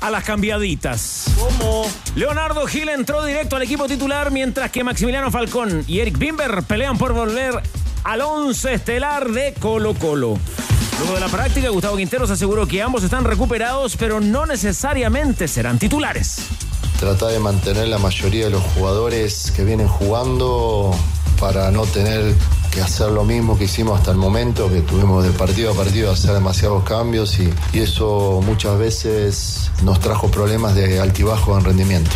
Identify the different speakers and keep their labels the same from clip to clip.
Speaker 1: a las cambiaditas. ¿Cómo? Leonardo Gil entró directo al equipo titular mientras que Maximiliano Falcón y Eric Bimber pelean por volver al once estelar de Colo Colo. Luego de la práctica, Gustavo Quinteros aseguró que ambos están recuperados, pero no necesariamente serán titulares.
Speaker 2: Trata de mantener la mayoría de los jugadores que vienen jugando para no tener que hacer lo mismo que hicimos hasta el momento, que tuvimos de partido a partido hacer demasiados cambios y, y eso muchas veces nos trajo problemas de altibajo en rendimiento.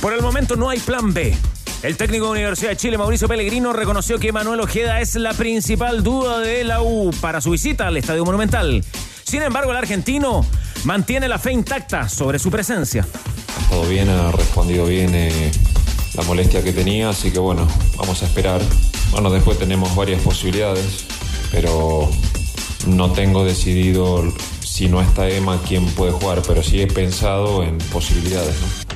Speaker 1: Por el momento no hay plan B. El técnico de Universidad de Chile, Mauricio Pellegrino, reconoció que Manuel Ojeda es la principal duda de la U para su visita al Estadio Monumental. Sin embargo, el argentino mantiene la fe intacta sobre su presencia.
Speaker 3: Todo bien, ha respondido bien eh, la molestia que tenía, así que bueno, vamos a esperar. Bueno, después tenemos varias posibilidades, pero no tengo decidido si no está Emma quién puede jugar, pero sí he pensado en posibilidades. ¿no?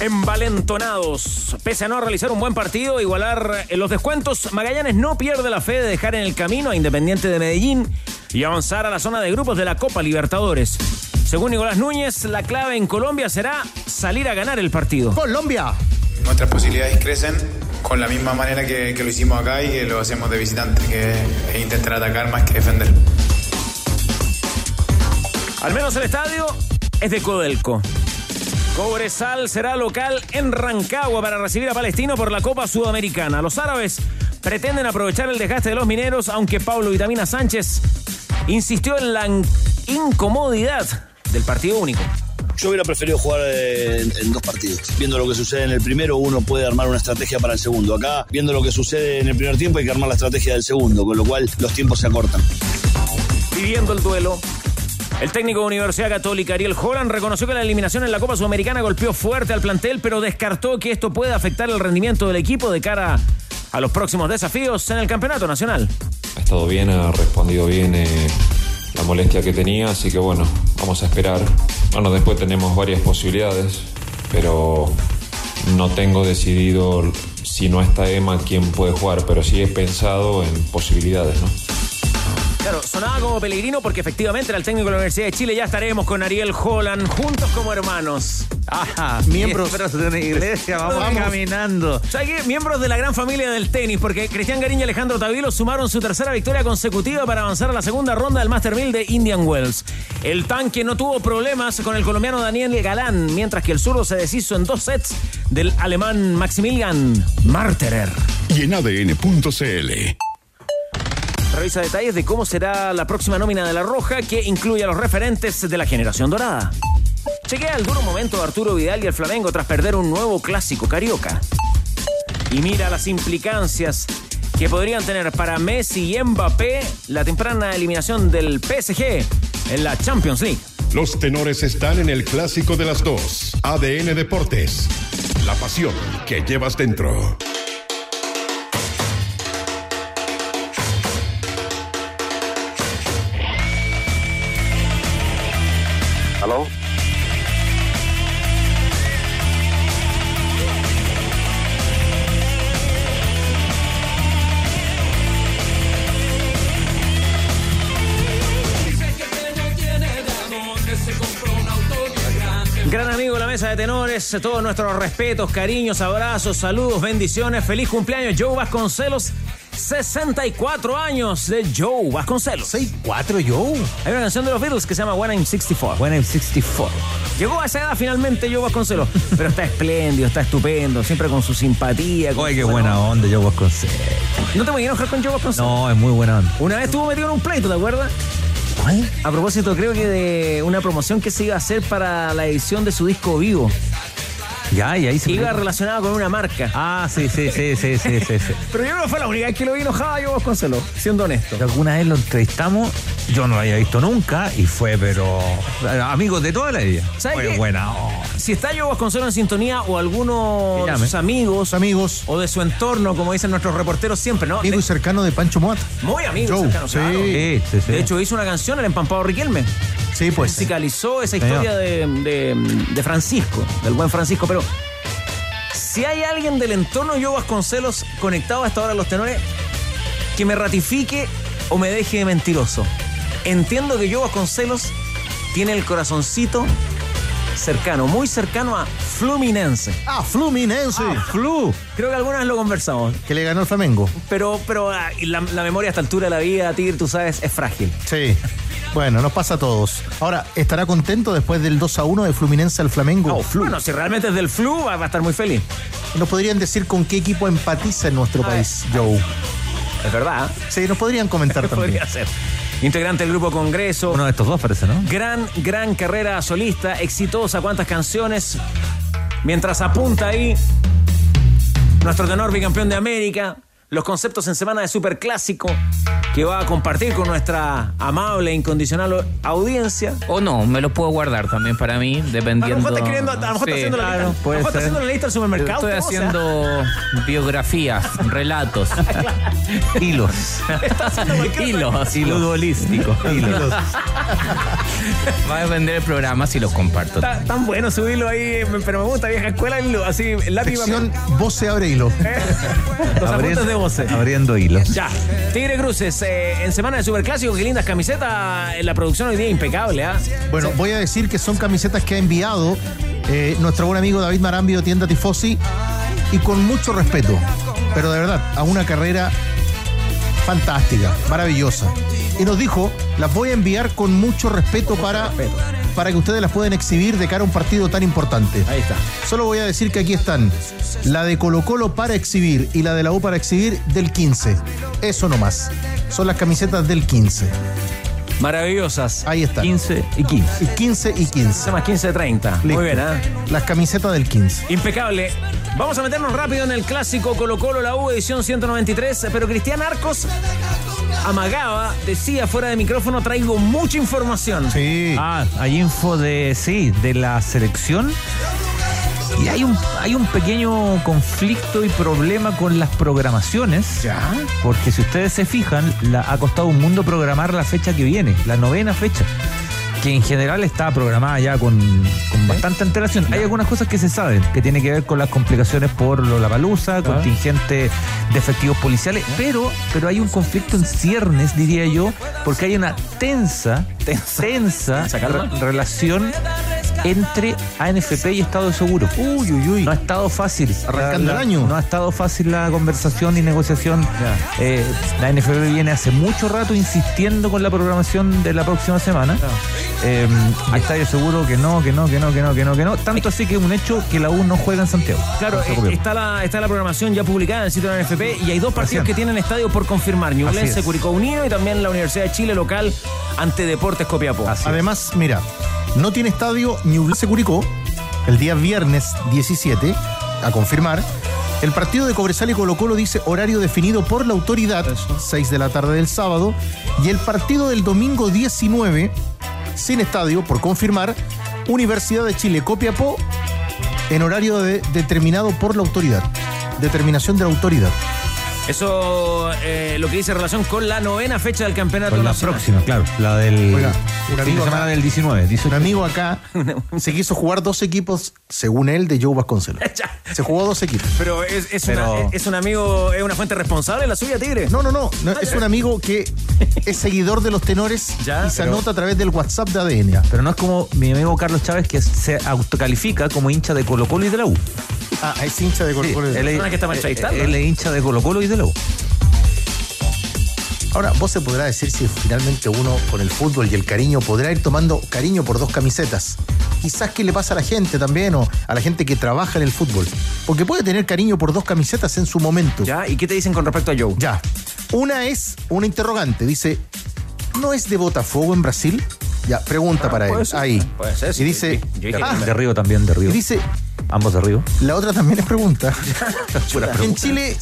Speaker 1: Envalentonados. Pese a no realizar un buen partido, igualar en los descuentos, Magallanes no pierde la fe de dejar en el camino a Independiente de Medellín y avanzar a la zona de grupos de la Copa Libertadores. Según Nicolás Núñez, la clave en Colombia será salir a ganar el partido.
Speaker 4: Colombia.
Speaker 5: Nuestras posibilidades crecen con la misma manera que, lo hicimos acá y que lo hacemos de visitante, que es intentar atacar más que defender.
Speaker 1: Al menos el estadio es de Codelco. Cobresal será local en Rancagua para recibir a Palestino por la Copa Sudamericana. Los árabes pretenden aprovechar el desgaste de los mineros, aunque Pablo Vitamina Sánchez insistió en la incomodidad del partido único.
Speaker 6: Yo hubiera preferido jugar en, en, dos partidos. Viendo lo que sucede en el primero, uno puede armar una estrategia para el segundo. Acá, viendo lo que sucede en el primer tiempo, hay que armar la estrategia del segundo, con lo cual los tiempos se acortan.
Speaker 1: Viviendo el duelo, el técnico de Universidad Católica, Ariel Holland, reconoció que la eliminación en la Copa Sudamericana golpeó fuerte al plantel, pero descartó que esto pueda afectar el rendimiento del equipo de cara a los próximos desafíos en el Campeonato Nacional.
Speaker 3: Ha estado bien, ha respondido bien eh, la molestia que tenía, así que bueno, vamos a esperar. Bueno, después tenemos varias posibilidades, pero no tengo decidido si no está Emma quién puede jugar, pero sí he pensado en posibilidades, ¿no?
Speaker 1: Claro, sonaba como Pellegrino porque efectivamente era el técnico de la Universidad de Chile. Ya estaremos con Ariel Holland juntos como hermanos.
Speaker 4: Ajá, miembros, miembros de una iglesia, vamos, vamos. caminando.
Speaker 1: ¿Sabes qué? Miembros de la gran familia del tenis, porque Cristian Garín y Alejandro Tavilo sumaron su tercera victoria consecutiva para avanzar a la segunda ronda del Master 1000 de Indian Wells. El tanque no tuvo problemas con el colombiano Daniel Galán, mientras que el zurdo se deshizo en dos sets del alemán Maximilian Marterer.
Speaker 7: Y en ADN.cl
Speaker 1: revisa detalles de cómo será la próxima nómina de La Roja, que incluye a los referentes de la generación dorada. Chequea el duro momento de Arturo Vidal y el Flamengo tras perder un nuevo clásico carioca. Y mira las implicancias que podrían tener para Messi y Mbappé la temprana eliminación del PSG en la Champions League.
Speaker 7: Los tenores están en el clásico de las dos. ADN Deportes. La pasión que llevas dentro.
Speaker 1: De tenores, todos nuestros respetos, cariños, abrazos, saludos, bendiciones. Feliz cumpleaños, Joe Vasconcelos. 64 años de Joe Vasconcelos.
Speaker 4: 64 Joe.
Speaker 1: Hay una canción de los Beatles que se llama When I'm 64.
Speaker 4: When I'm 64.
Speaker 1: Llegó a esa edad finalmente Joe Vasconcelos. Pero está espléndido, está estupendo, siempre con su simpatía. Con
Speaker 4: Oye, qué buena onda Joe Vasconcelos.
Speaker 1: ¿No te voy a enojar con Joe Vasconcelos?
Speaker 4: No, es muy buena onda.
Speaker 1: Una vez estuvo metido en un pleito, ¿te acuerdas?
Speaker 4: ¿Cuál?
Speaker 1: A propósito, creo que de una promoción que se iba a hacer para la edición de su disco vivo.
Speaker 4: Ya, y ahí se
Speaker 1: Iba relacionado con una marca.
Speaker 4: Ah, sí, sí, sí, sí, sí, sí. sí.
Speaker 1: Pero yo no fue la única vez que lo vi enojado yo Vasconcelos, siendo honesto.
Speaker 4: Alguna vez lo entrevistamos, yo no lo había visto nunca y fue, pero amigos de toda la vida.
Speaker 1: ¿Sabe
Speaker 4: Fue buena. oh.
Speaker 1: Si está yo Vasconcelos en sintonía o alguno de sus amigos
Speaker 8: Amigos,
Speaker 1: o de su entorno, como dicen nuestros reporteros siempre, ¿no?
Speaker 8: amigo y cercano de Pancho Moat.
Speaker 1: muy amigo,
Speaker 8: Joe,
Speaker 1: cercano,
Speaker 8: sí.
Speaker 1: claro.
Speaker 4: Sí, sí, sí.
Speaker 1: De hecho, hizo una canción, el empampado Riquelme.
Speaker 8: Sí, pues.
Speaker 1: musicalizó esa historia de, de- de Francisco, del buen Francisco. Si hay alguien del entorno Yo Vasconcelos conectado a esta hora a los tenores, que me ratifique o me deje de mentiroso. Entiendo que Yo Vasconcelos tiene el corazoncito cercano, muy cercano a Fluminense.
Speaker 8: Ah, Fluminense.
Speaker 1: Flu. Creo que alguna vez lo conversamos.
Speaker 8: Que le ganó el Flamengo.
Speaker 1: Pero, pero ah, la, la memoria a esta altura de la vida, Tigre, tú sabes, es frágil.
Speaker 8: Sí. Bueno, nos pasa a todos. Ahora, ¿estará contento después del 2 a 1 de Fluminense al Flamengo?
Speaker 1: Oh, Bueno, si realmente es del Flu, va va a estar muy feliz.
Speaker 8: ¿Nos podrían decir con qué equipo empatiza en nuestro país, Joe?
Speaker 1: Es verdad.
Speaker 8: Sí, nos podrían comentar también.
Speaker 1: Podría ser. Integrante del grupo Congreso.
Speaker 4: Uno de estos dos parece, ¿no?
Speaker 1: Gran, gran carrera solista, exitosa, cuántas canciones. Mientras apunta ahí nuestro tenor bicampeón de América, los conceptos en semana de Superclásico que va a compartir con nuestra amable e incondicional audiencia.
Speaker 9: O no, me lo puedo guardar también para mí,
Speaker 1: A lo
Speaker 9: dependiendo.
Speaker 1: mejor está escribiendo, a lo mejor está haciendo la
Speaker 9: claro,
Speaker 1: lista. A lo mejor está haciendo la lista del supermercado.
Speaker 9: Estoy
Speaker 1: todo, o sea,
Speaker 9: haciendo biografías, relatos,
Speaker 4: Hilos.
Speaker 1: está haciendo otra-
Speaker 9: hilos,
Speaker 4: Futbolístico. Hilos.
Speaker 9: Va a depender el programa si los comparto.
Speaker 1: Está tan bueno subirlo ahí, pero me gusta vieja escuela, y lo- así, lápiz
Speaker 8: Sección Voce abre hilo.
Speaker 1: los apuntes de voces.
Speaker 4: Abriendo hilos.
Speaker 1: Ya, Tigre Cruces, eh, en semana de Superclásico, qué lindas camisetas. En la producción hoy día impecable, ¿ah?
Speaker 8: Bueno, voy a decir que son camisetas que ha enviado eh, nuestro buen amigo David Marambio, tienda Tifosi, y con mucho respeto, pero de verdad, a una carrera fantástica, maravillosa. Y nos dijo, las voy a enviar con mucho respeto para, para que ustedes las puedan exhibir de cara a un partido tan importante.
Speaker 1: Ahí está.
Speaker 8: Solo voy a decir que aquí están la de Colo Colo para exhibir y la de la U para exhibir del 15. Eso nomás. Son las camisetas del 15.
Speaker 1: Maravillosas.
Speaker 8: Ahí están.
Speaker 4: 15 y 15.
Speaker 8: Y 15 y 15.
Speaker 1: Se más 15 de 30.
Speaker 8: Listo.
Speaker 1: Muy bien, ¿ah?
Speaker 8: Las camisetas del 15.
Speaker 1: Impecable. Vamos a meternos rápido en el clásico Colo Colo, la U, edición 193. Pero Cristian Arcos amagaba, decía fuera de micrófono, traigo mucha información.
Speaker 8: Sí.
Speaker 4: Ah, hay info de, sí, de la selección. Y hay un, hay un pequeño conflicto y problema con las programaciones.
Speaker 8: Ya.
Speaker 4: Porque si ustedes se fijan, la- ha costado un mundo programar la fecha que viene, la novena fecha. Que en general está programada ya con, con bastante antelación. Hay algunas cosas que se saben, que tiene que ver con las complicaciones por la palusa, contingente de efectivos policiales, pero, pero hay un conflicto en ciernes, diría yo, porque hay una tensa,
Speaker 1: Tensa.
Speaker 4: tensa,
Speaker 1: Tensa, calma.
Speaker 4: re- relación entre ANFP y Estado de Seguro.
Speaker 8: Uy, uy, uy.
Speaker 4: No ha estado fácil.
Speaker 8: Arrancando
Speaker 4: La-
Speaker 8: el año.
Speaker 4: No ha estado fácil la conversación y negociación. Eh, la NFP viene hace mucho rato insistiendo con la programación de la próxima semana. Eh, y Estadio Seguro que no, que no, que no, que no, que no, que no. Tanto así que es un hecho que la U no juega en Santiago.
Speaker 1: Claro, eh, está la, está la programación ya publicada en el sitio de la NFP y hay dos partidos
Speaker 4: Recién.
Speaker 1: que tienen estadio por confirmar. Ñublense. Curicó Unido y también la Universidad de Chile local ante Deportes Copiapó.
Speaker 4: Así.
Speaker 8: Además, mira, no tiene estadio Ñublense Curicó el día viernes 17, a confirmar. El partido de Cobresal y Colo Colo dice horario definido por la autoridad, 6 de la tarde del sábado. Y el partido del domingo 19, sin estadio, por confirmar, Universidad de Chile Copiapó, en horario de- determinado por la autoridad. Determinación de la autoridad.
Speaker 1: Eso eh, lo que dice en relación con la novena fecha del campeonato
Speaker 4: Con la
Speaker 1: nacional.
Speaker 4: próxima, claro. La del
Speaker 8: Oiga, un amigo
Speaker 4: semana
Speaker 8: acá-
Speaker 4: del 19.
Speaker 8: Un
Speaker 4: 18.
Speaker 8: amigo acá se quiso jugar dos equipos, según él, de Joe Vasconcelos.
Speaker 1: Ya.
Speaker 8: Se jugó dos equipos.
Speaker 1: Pero es, es
Speaker 4: Pero-
Speaker 1: una- es un amigo, es una fuente responsable la suya, Tigre.
Speaker 8: No, no, no, no, Es un amigo que es seguidor de los tenores
Speaker 1: Ya,
Speaker 8: y se
Speaker 1: pero-
Speaker 8: anota a través del WhatsApp de ADN.
Speaker 4: Pero no es como mi amigo Carlos Chávez que se autocalifica como hincha de Colo Colo y de la U.
Speaker 8: Ah, es hincha de Colo
Speaker 4: Sí,
Speaker 8: Colo.
Speaker 4: él, es,
Speaker 1: persona que estamos
Speaker 4: eh,
Speaker 1: entrevistando.
Speaker 4: él es hincha de Colo Colo y de
Speaker 8: Ahora, vos se podrá decir si finalmente uno con el fútbol y el cariño podrá ir tomando cariño por dos camisetas. Quizás qué le pasa a la gente también o a la gente que trabaja en el fútbol. Porque puede tener cariño por dos camisetas en su momento.
Speaker 1: ¿Ya? ¿Y qué te dicen con respecto a Joe?
Speaker 8: Ya. Una es una interrogante. Dice, ¿no es de Botafogo en Brasil? Ya, pregunta para él.
Speaker 1: ser,
Speaker 8: Ahí.
Speaker 1: puede ser, sí.
Speaker 8: Y dice,
Speaker 1: Yo dije
Speaker 8: ah,
Speaker 4: De Río también, de
Speaker 8: y
Speaker 4: Río.
Speaker 8: dice,
Speaker 4: Ambos de Río.
Speaker 8: La otra también es pregunta.
Speaker 4: Pura
Speaker 8: En
Speaker 4: pregunta.
Speaker 8: Chile,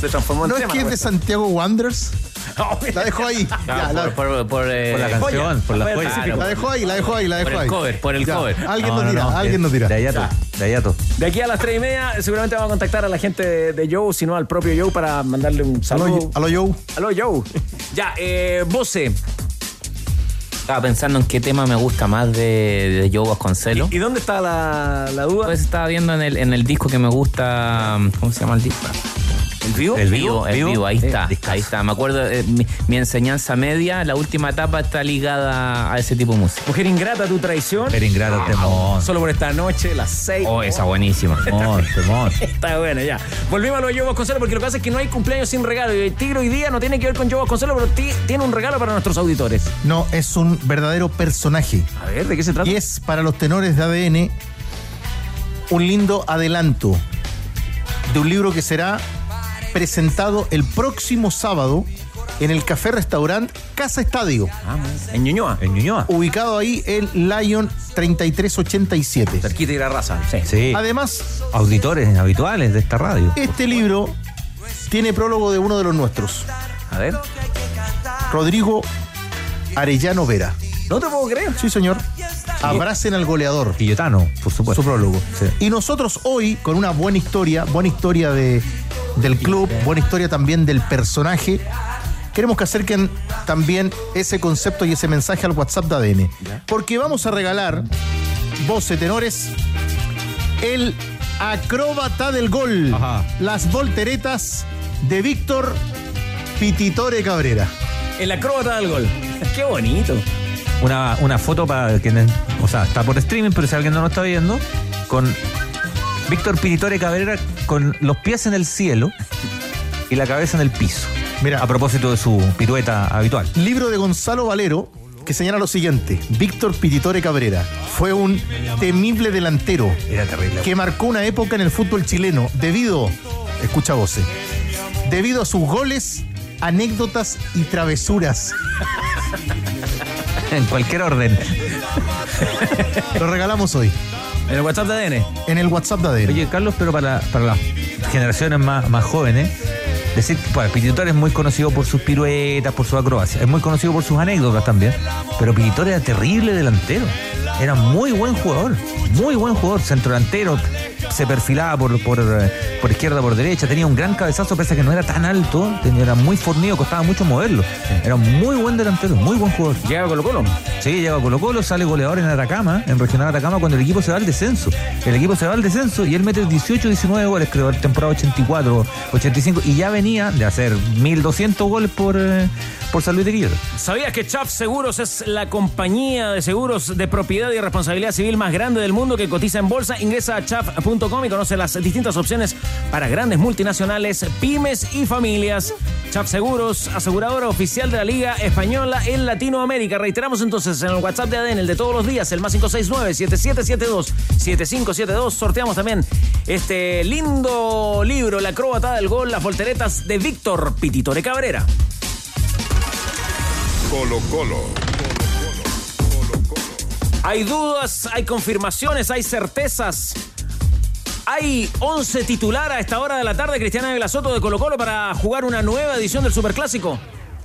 Speaker 1: Se transformó en
Speaker 8: ¿no es que es de Santiago Wanderers? La dejo ahí.
Speaker 9: Ah,
Speaker 8: Ya, la,
Speaker 9: por, por, por, eh,
Speaker 4: Por la canción, por la
Speaker 1: Joya.
Speaker 9: Claro.
Speaker 8: la dejo ahí, la dejo ahí, la dejo
Speaker 9: Por el
Speaker 8: ahí.
Speaker 9: cover, por el
Speaker 8: Ya,
Speaker 9: cover.
Speaker 8: Alguien
Speaker 4: No,
Speaker 8: nos
Speaker 4: no,
Speaker 8: dirá,
Speaker 4: no,
Speaker 8: alguien
Speaker 4: de-
Speaker 8: nos dirá.
Speaker 4: De Ayato, de Ayato.
Speaker 1: De aquí a las tres y media, seguramente vamos a contactar a la gente de, de Joe, si no al propio Joe, para mandarle un saludo.
Speaker 8: Aló, aló, Joe.
Speaker 1: Aló, Joe. ya, eh, Voce.
Speaker 9: Estaba pensando en qué tema me gusta más de, de Joe Vasconcelos.
Speaker 1: ¿Y dónde está la, la duda?
Speaker 9: Pues estaba viendo en el, en el disco que me gusta. ¿Cómo se llama el disco?
Speaker 1: ¿El vivo?
Speaker 9: El vivo, el
Speaker 4: ¿Vivo?
Speaker 9: vivo, ahí está, ahí está. Me acuerdo, eh, mi, mi enseñanza media, la última etapa está ligada a ese tipo de música.
Speaker 1: Mujer ingrata, tu traición.
Speaker 4: Era ingrato, temón.
Speaker 1: Solo por esta noche, las seis.
Speaker 9: Oh, esa buenísima.
Speaker 4: Temón, temón.
Speaker 1: Está bueno, ya. Volvimos a lo de Joe Vasconcelos porque lo que pasa es que no hay cumpleaños sin regalo. Y el Tigre hoy día no tiene que ver con Joe Vasconcelos, pero ti- tiene un regalo para nuestros auditores.
Speaker 8: No, es un verdadero personaje.
Speaker 1: A ver, ¿de qué se trata?
Speaker 8: Y es para los tenores de ADN un lindo adelanto de un libro que será presentado el próximo sábado en el café restaurant Casa Estadio,
Speaker 1: Vamos. En Ñuñoa.
Speaker 4: En Ñuñoa.
Speaker 8: ubicado ahí en Lion 3387.
Speaker 1: Cerquita de la raza. Sí.
Speaker 4: Sí.
Speaker 8: Además,
Speaker 4: Auditores habituales de esta radio.
Speaker 8: este libro tiene prólogo de uno de los nuestros,
Speaker 1: A ver.
Speaker 8: Rodrigo Arellano Vera.
Speaker 1: No te puedo creer.
Speaker 8: Sí, señor. Abracen al goleador.
Speaker 4: Quillotano, por supuesto.
Speaker 8: su prólogo.
Speaker 4: Sí.
Speaker 8: Y nosotros hoy, con una buena historia, buena historia de, del club, buena historia también del personaje, queremos que acerquen también ese concepto y ese mensaje al WhatsApp de ADN. Porque vamos a regalar, voces tenores, el acróbata del gol.
Speaker 4: Ajá.
Speaker 8: Las volteretas de Víctor Pititore Cabrera.
Speaker 1: El acróbata del gol. Qué bonito.
Speaker 4: Una, una foto para quienes. O sea, está por streaming, pero si alguien no lo está viendo, con Víctor Piritore Cabrera con los pies en el cielo y la cabeza en el piso.
Speaker 8: Mira.
Speaker 4: A propósito de su pirueta habitual.
Speaker 8: Libro de Gonzalo Valero que señala lo siguiente: Víctor Pititore Cabrera fue un temible delantero
Speaker 4: Era terrible.
Speaker 8: que marcó una época en el fútbol chileno debido, escucha voces, debido a sus goles, anécdotas y travesuras.
Speaker 4: En cualquier orden.
Speaker 8: Lo regalamos hoy
Speaker 1: En el WhatsApp de ADN.
Speaker 8: en el WhatsApp de ADN.
Speaker 4: Oye, Carlos, pero para, para las generaciones más, más jóvenes, decir que bueno, Pititore es muy conocido por sus piruetas, por su acrobacia, es muy conocido por sus anécdotas también, pero Pititore era terrible delantero, era muy buen jugador, muy buen jugador, centro delantero, se perfilaba por, por, por izquierda, por derecha, tenía un gran cabezazo, pese a que no era tan alto, tenía- era muy fornido, costaba mucho moverlo, era un muy buen delantero, muy buen jugador.
Speaker 1: Llega a Colo Colo.
Speaker 4: Sí, llega a Colo Colo, sale goleador en Atacama, en Regional Atacama, cuando el equipo se va al descenso. El equipo se va al descenso y él mete 18, 19 goles, creo, en temporada 84, 85, y ya venía de hacer 1200 goles por, eh, por San Luis de Quillota.
Speaker 1: ¿Sabías que Chaf Seguros es la compañía de seguros de propiedad y responsabilidad civil más grande del mundo que cotiza en bolsa? Ingresa a chaf.com y conoce las distintas opciones para grandes multinacionales, pymes y familias. Chaf Seguros, aseguradora oficial de la Liga Española en Latinoamérica. Reiteramos entonces en el WhatsApp de ADN, el de todos los días, el más 569-7772-7572. Sorteamos también este lindo libro, La acróbata del gol, las volteretas de Víctor Pititore Cabrera.
Speaker 7: Colo Colo.
Speaker 1: Hay dudas, hay confirmaciones, hay certezas. Hay 11 titular a esta hora de la tarde, Cristiana de Soto de Colo Colo para jugar una nueva edición del Superclásico.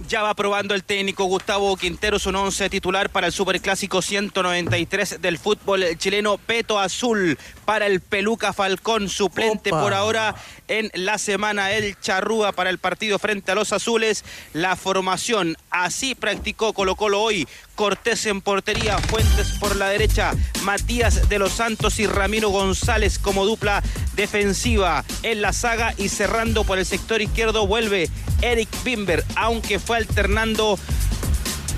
Speaker 10: Ya va probando el técnico Gustavo Quintero su once titular para el Superclásico 193 del fútbol chileno Peto Azul para el Peluca Falcón suplente
Speaker 8: Opa.
Speaker 10: por ahora en la semana el Charrúa para el partido frente a los Azules. La formación así practicó Colo Colo hoy. Cortés en portería Fuentes por la derecha Matías de los Santos y Ramiro González como dupla defensiva en la saga. Y cerrando por el sector izquierdo vuelve Eric Bimber aunque fue alternando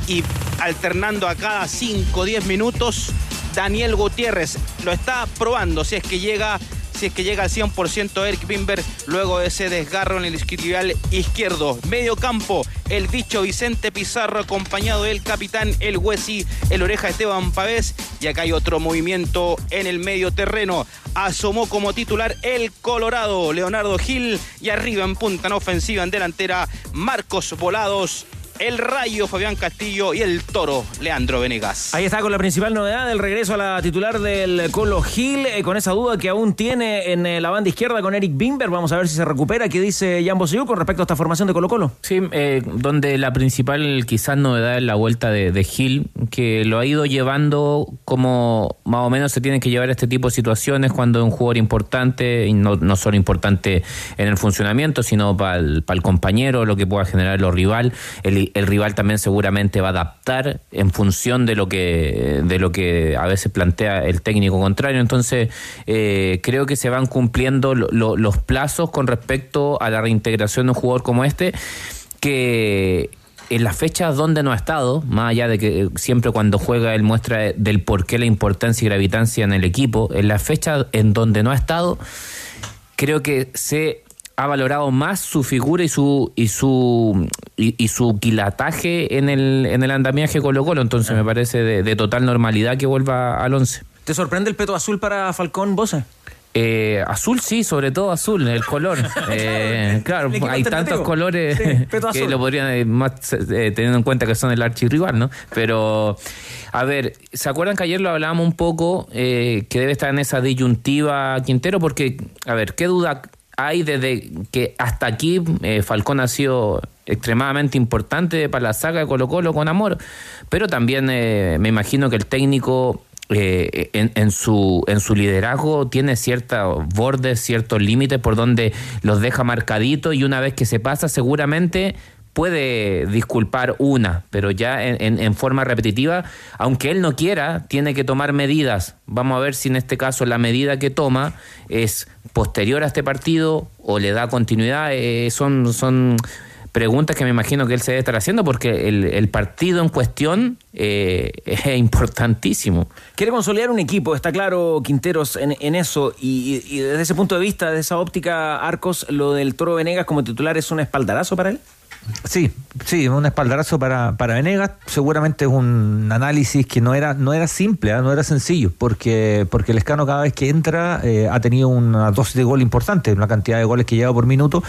Speaker 10: y alternando a cada 5 o 10 minutos Daniel Gutiérrez lo está probando si es que llega si es que llega al 100% Eric Bimber luego de ese desgarro en el isquiotibial izquierdo. Medio campo, el bicho Vicente Pizarro acompañado del capitán El Huesi, el oreja Esteban Pavés y acá hay otro movimiento en el medio terreno. Asomó como titular el Colorado, Leonardo Gil y arriba en punta en ofensiva en delantera Marcos Volados el Rayo Fabián Castillo y el Toro Leandro Venegas.
Speaker 1: Ahí está con la principal novedad del regreso a la titular del Colo Gil, eh, con esa duda que aún tiene en eh, la banda izquierda con Eric Bimber. Vamos a ver si se recupera. ¿Qué dice Jan Bosellú con respecto a esta formación de Colo Colo?
Speaker 9: Sí, eh, donde la principal quizás novedad es la vuelta de, de Gil, que lo ha ido llevando como más o menos se tienen que llevar este tipo de situaciones cuando es un jugador importante, y no, no solo importante en el funcionamiento, sino para el, para el compañero, lo que pueda generar los rival. El, el rival también seguramente va a adaptar en función de lo que, de lo que a veces plantea el técnico contrario. Entonces, eh, creo que se van cumpliendo lo- lo- los plazos con respecto a la reintegración de un jugador como este, que en las fechas donde no ha estado, más allá de que siempre cuando juega él muestra del por qué la importancia y gravitancia en el equipo, en las fechas en donde no ha estado, creo que se ha valorado más su figura y su y su y, y su quilataje en el en el andamiaje Colo Colo, entonces me parece de, de total normalidad que vuelva al 11.
Speaker 1: ¿Te sorprende el peto azul para Falcón Bosa?
Speaker 9: Eh, azul sí, sobre todo azul, el color. Eh, claro, hay tantos colores
Speaker 1: Sí,
Speaker 9: que lo podrían, eh, más eh, teniendo en cuenta que son el archirrival, ¿no? Pero, a ver, ¿se acuerdan que ayer lo hablábamos un poco, eh, que debe estar en esa disyuntiva Quintero? Porque, a ver, ¿qué duda hay desde que hasta aquí eh, Falcón ha sido extremadamente importante para la saga de Colo Colo con amor? Pero también eh, me imagino que el técnico eh, en, su, en su liderazgo tiene ciertos bordes, ciertos límites por donde los deja marcaditos y una vez que se pasa seguramente puede disculpar una, pero ya en- en forma repetitiva, aunque él no quiera, tiene que tomar medidas. Vamos a ver si en este caso la medida que toma es posterior a este partido o le da continuidad. Eh, son, son preguntas que me imagino que él se debe estar haciendo porque el, el partido en cuestión eh, es importantísimo.
Speaker 1: Quiere consolidar un equipo, está claro, Quinteros, en, en eso. Y, y desde ese punto de vista, de esa óptica, Arcos, lo del Toro Venegas como titular es un espaldarazo para él.
Speaker 4: Sí, sí, un espaldarazo para, para Venegas. Seguramente es un análisis que no era, no era simple, ¿ah? no era sencillo, porque, porque el escano cada vez que entra eh, ha tenido una dosis de gol importante, una cantidad de goles que lleva por minuto,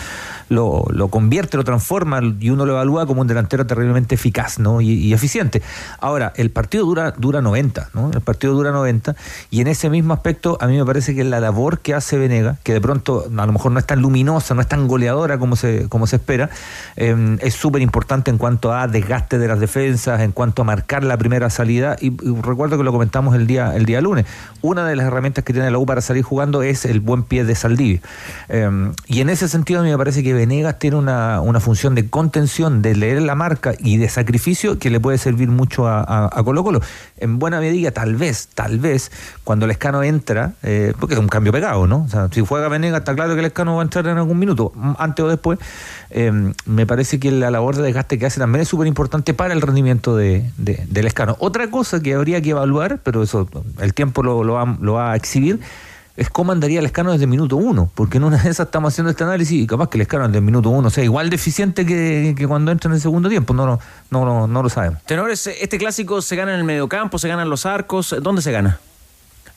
Speaker 4: lo, lo convierte, lo transforma y uno lo evalúa como un delantero terriblemente eficaz ¿no? y, y eficiente. Ahora, el partido dura, dura 90, ¿no? El partido dura 90 y en ese mismo aspecto a mí me parece que la labor que hace Venegas, que de pronto a lo mejor no es tan luminosa, no es tan goleadora como se, como se espera, eh, es súper importante en cuanto a desgaste de las defensas, en cuanto a marcar la primera salida. Y, recuerdo que lo comentamos el día, el día lunes. Una de las herramientas que tiene la U para salir jugando es el buen pie de Saldivia. Eh, y en ese sentido, a mí me parece que Venegas tiene una, una función de contención, de leer la marca y de sacrificio que le puede servir mucho a, Colo Colo. En buena medida, tal vez, tal vez, cuando el escano entra, eh, porque es un cambio pegado, ¿no? O sea, si juega Venegas, está claro que el escano va a entrar en algún minuto, antes o después. Eh, me parece que la labor de desgaste que hace también es súper importante para el rendimiento de, de- del escano. Otra cosa que habría que evaluar, pero eso el tiempo lo, lo va, lo va a exhibir, es cómo andaría el escano desde el minuto uno, porque en una de esas estamos haciendo este análisis y capaz que el escano desde el minuto uno sea igual de eficiente que, que cuando entra en el segundo tiempo, no, no, no, no lo sabemos.
Speaker 1: Tenores, este clásico se gana en el mediocampo, se ganan los arcos. ¿Dónde se gana?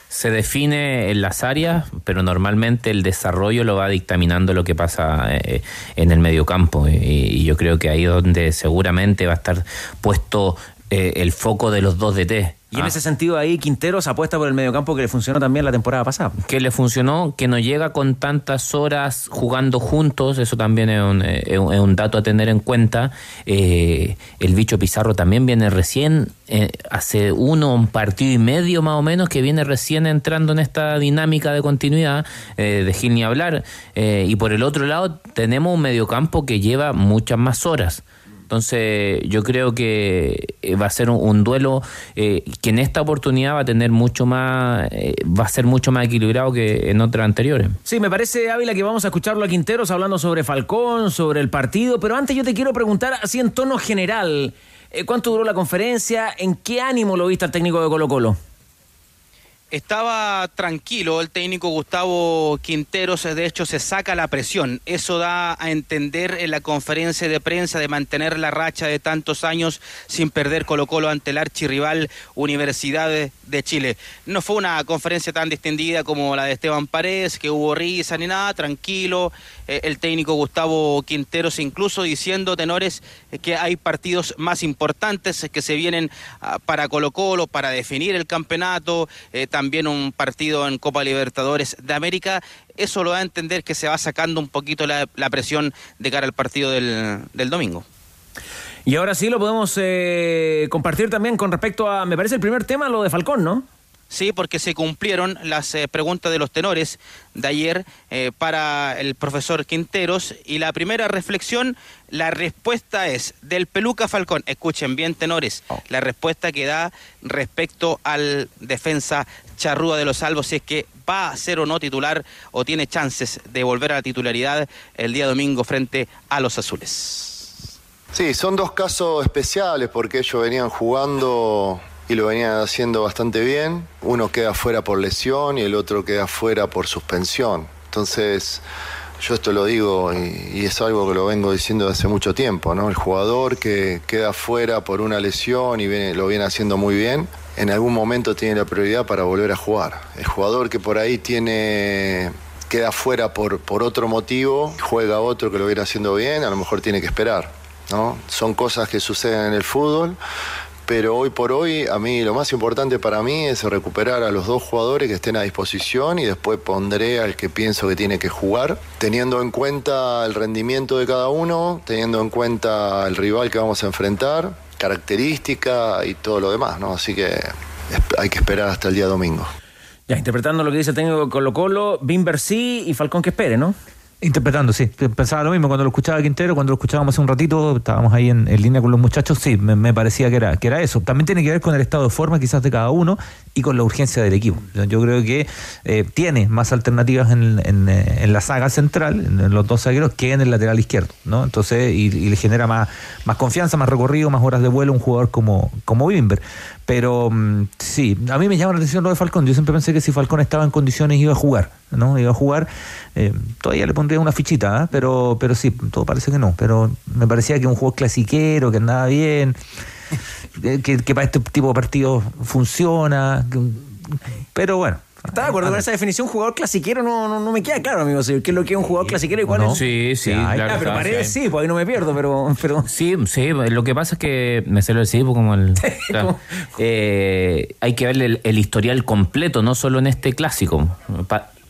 Speaker 9: Se define en las áreas, pero normalmente el desarrollo lo va dictaminando lo que pasa eh, en el mediocampo. Y, y yo creo que ahí es donde seguramente va a estar puesto eh, el foco de los dos DT.
Speaker 1: Y en
Speaker 9: Ah.
Speaker 1: ese sentido ahí Quinteros apuesta por el mediocampo que le funcionó también la temporada pasada.
Speaker 9: que le funcionó, que no llega con tantas horas jugando juntos, eso también es un, eh, es un- dato a tener en cuenta. Eh, el bicho Pizarro también viene recién, eh, hace uno, un partido y medio más o menos, que viene recién entrando en esta dinámica de continuidad, eh, de Gil ni hablar. Y por el otro lado, tenemos un mediocampo que lleva muchas más horas. Entonces, yo creo que eh, va a ser un, duelo eh, que en esta oportunidad va a tener mucho más, eh, va a ser mucho más equilibrado que en otras anteriores.
Speaker 1: Sí, me parece, Ávila, que vamos a escucharlo a Quinteros hablando sobre Falcón, sobre el partido, pero antes yo te quiero preguntar, así en tono general, eh, ¿cuánto duró la conferencia? ¿En qué ánimo lo viste al técnico de Colo Colo?
Speaker 10: Estaba tranquilo el técnico Gustavo Quinteros, de hecho se saca la presión. Eso da a entender en la conferencia de prensa de mantener la racha de tantos años sin perder Colo Colo ante el archirrival Universidad de Chile. No fue una conferencia tan distendida como la de Esteban Paredes, que hubo risa ni nada, tranquilo. Eh, el técnico Gustavo Quinteros incluso diciendo, tenores, eh, que hay partidos más importantes que se vienen ah, para Colo Colo, para definir el campeonato. Eh, también un partido en Copa Libertadores de América. Eso lo da a entender que se va sacando un poquito la, presión de cara al partido del, domingo.
Speaker 1: Y ahora sí lo podemos eh, compartir también con respecto a, me parece el primer tema, lo de Falcón, ¿no?
Speaker 10: Sí, porque se cumplieron las eh, preguntas de los tenores de ayer eh, para el profesor Quinteros y la primera reflexión, la respuesta es del Peluca Falcón. Escuchen bien, tenores, oh. la respuesta que da respecto al defensa Charrúa de los Salvos, es que va a ser o no titular o tiene chances de volver a la titularidad el día domingo frente a los Azules.
Speaker 2: Sí, son dos casos especiales porque ellos venían jugando y lo venían haciendo bastante bien. Uno queda fuera por lesión y el otro queda fuera por suspensión. Entonces, yo esto lo digo y, es algo que lo vengo diciendo desde hace mucho tiempo, ¿no? El jugador que queda fuera por una lesión y lo viene haciendo muy bien, en algún momento tiene la prioridad para volver a jugar. El jugador que por ahí tiene queda fuera por, por otro motivo, juega otro que lo viene haciendo bien, a lo mejor tiene que esperar. Son cosas que suceden en el fútbol pero hoy por hoy a mí lo más importante para mí es recuperar a los dos jugadores que estén a disposición y después pondré al que pienso que tiene que jugar, teniendo en cuenta el rendimiento de cada uno, teniendo en cuenta el rival que vamos a enfrentar, característica y todo lo demás, ¿no? Así que hay que esperar hasta el día domingo.
Speaker 1: Ya, interpretando lo que dice el técnico Colo Colo, Bimber sí y Falcón que espere, ¿no?
Speaker 4: Interpretando, sí. Pensaba lo mismo cuando lo escuchaba Quintero, cuando lo escuchábamos hace un ratito, estábamos ahí en, línea con los muchachos, sí, me, parecía que era, que era eso. También tiene que ver con el estado de forma quizás de cada uno y con la urgencia del equipo. Yo creo que eh, tiene más alternativas en, eh, la saga central, en, los dos zagueros, que en el lateral izquierdo, ¿no? Entonces, y, le genera más, confianza, más recorrido, más horas de vuelo un jugador como, como Wimber. Pero mm, sí, a mí me llama la atención lo de Falcón. Yo siempre pensé que si Falcón estaba en condiciones iba a jugar, ¿no? Iba a jugar. Eh, todavía le pondría una fichita, ¿eh? pero, pero sí, todo parece que no. Pero me parecía que un juego clasiquero, que andaba bien, que, que para este tipo de partidos funciona. pero bueno,
Speaker 1: ¿Estás de acuerdo con esa definición? Jugador clasiquero no, no, no me queda claro, amigo. ¿Qué es lo que es un jugador clasiquero y cuál es?
Speaker 9: Sí, sí. claro,
Speaker 1: ah, pero Paredes sí, pues ahí no me pierdo, pero, pero...
Speaker 9: Sí, sí. Lo que pasa es que me salió el sí, pues como el. eh, hay que ver el, historial completo, no solo en este clásico.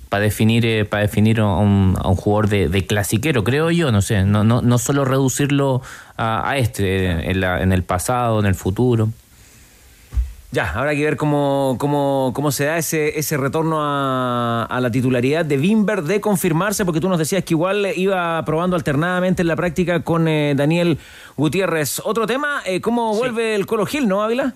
Speaker 9: Para definir eh, para definir a un, a un jugador de, de, clasiquero, creo yo, no sé, no, no, no solo reducirlo a, a este, en, la, en el pasado, en el futuro.
Speaker 1: Ya, habrá que ver cómo, cómo, cómo se da ese, ese retorno a, la titularidad de Bimber de confirmarse, porque tú nos decías que igual iba probando alternadamente en la práctica con eh, Daniel Gutiérrez. Otro tema, eh, ¿cómo vuelve el Coro Gil, no, Ávila?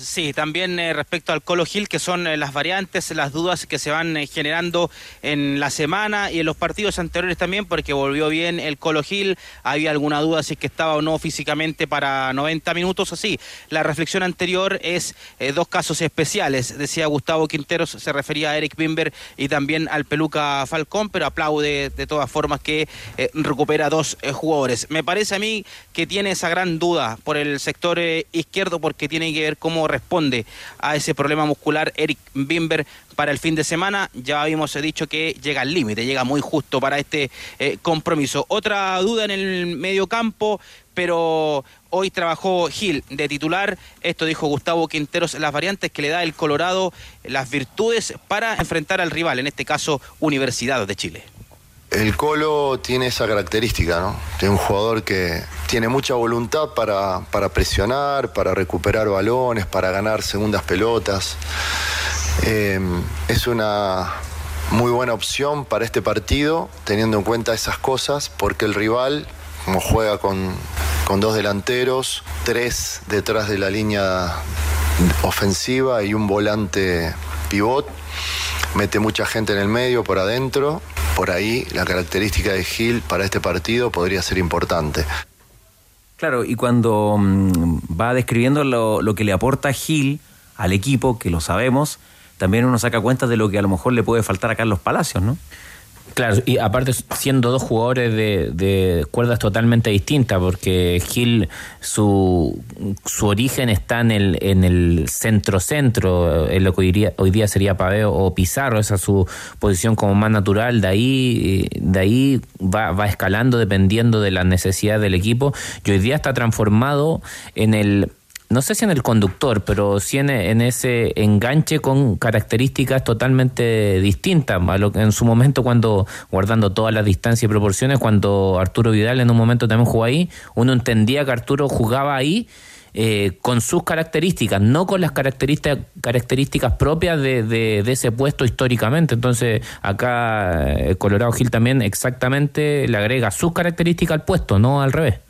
Speaker 10: Sí, también eh, respecto al Colo Gil, que son eh, las variantes, las dudas que se van eh, generando en la semana y en los partidos anteriores también, porque volvió bien el Colo Gil, había alguna duda si es que estaba o no físicamente para 90 minutos, así. La reflexión anterior es dos casos especiales, decía Gustavo Quinteros, se refería a Eric Bimber y también al Peluca Falcón, pero aplaude de todas formas que recupera dos jugadores. Me parece a mí que tiene esa gran duda por el sector izquierdo, porque tiene que ver cómo responde a ese problema muscular Eric Bimber para el fin de semana. Ya habíamos dicho que llega al límite, llega muy justo para este eh, compromiso. Otra duda en el medio campo, pero hoy trabajó Gil de titular. Esto dijo Gustavo Quinteros, las variantes que le da el Colorado, las virtudes para enfrentar al rival, en este caso Universidad de Chile.
Speaker 2: El Colo tiene esa característica, ¿no? Tiene un jugador que tiene mucha voluntad para, presionar, para recuperar balones, para ganar segundas pelotas. Em, es una muy buena opción para este partido, teniendo en cuenta esas cosas, porque el rival, como juega con, con dos delanteros, tres detrás de la línea ofensiva y un volante pivot, mete mucha gente en el medio, por adentro, por ahí la característica de Gil para este partido podría ser importante.
Speaker 1: Claro, y cuando mm, va describiendo lo, que le aporta Gil al equipo, que lo sabemos, también uno saca cuenta de lo que a lo mejor le puede faltar a Carlos Palacios, ¿no?
Speaker 9: Claro, y aparte siendo dos jugadores de, de cuerdas totalmente distintas, porque Gil, su, su origen está en el, en el centro-centro, en lo que hoy día, hoy día sería Paveo o Pizarro, esa es su posición como más natural, de ahí, de ahí va, va escalando dependiendo de la necesidad del equipo, y hoy día está transformado en el no sé si en el conductor, pero sí en, en, ese enganche con características totalmente distintas a lo que en su momento cuando, guardando todas las distancias y proporciones, cuando Arturo Vidal en un momento también jugó ahí, uno entendía que Arturo jugaba ahí eh, con sus características, no con las características, características propias de, de, de ese puesto históricamente. Entonces, acá el Colorado Gil también exactamente le agrega sus características al puesto, no al revés.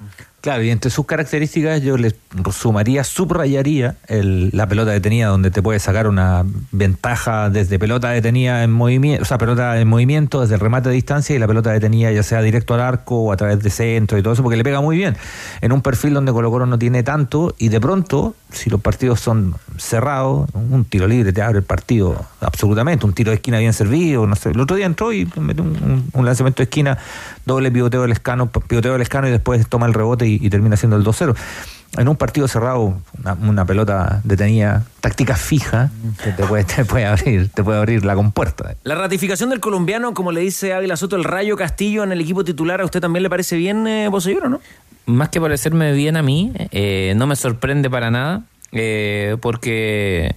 Speaker 4: Claro, y entre sus características yo le sumaría, subrayaría el, la pelota detenida, donde te puede sacar una ventaja desde pelota detenida en movimiento, o sea, pelota en movimiento, desde el remate de distancia y la pelota detenida ya sea directo al arco o a través de centro y todo eso, porque le pega muy bien. En un perfil donde Colo Colo no tiene tanto y de pronto, si los partidos son cerrados, un tiro libre te abre el partido absolutamente, un tiro de esquina bien servido, no sé. El otro día entró y metió un, un lanzamiento de esquina, doble pivoteo del escano, pivoteo del escano y después toma el rebote y, y termina siendo el 2-0. En un partido cerrado, una, una, pelota detenida, táctica fija, te, te, puede, te, puede, abrir, te puede abrir la compuerta.
Speaker 1: La ratificación del colombiano, como le dice Ávila Soto, el Rayo Castillo en el equipo titular, ¿a usted también le parece bien, eh, Bosellero, no?
Speaker 9: Más que parecerme bien a mí, eh, no me sorprende para nada, eh, porque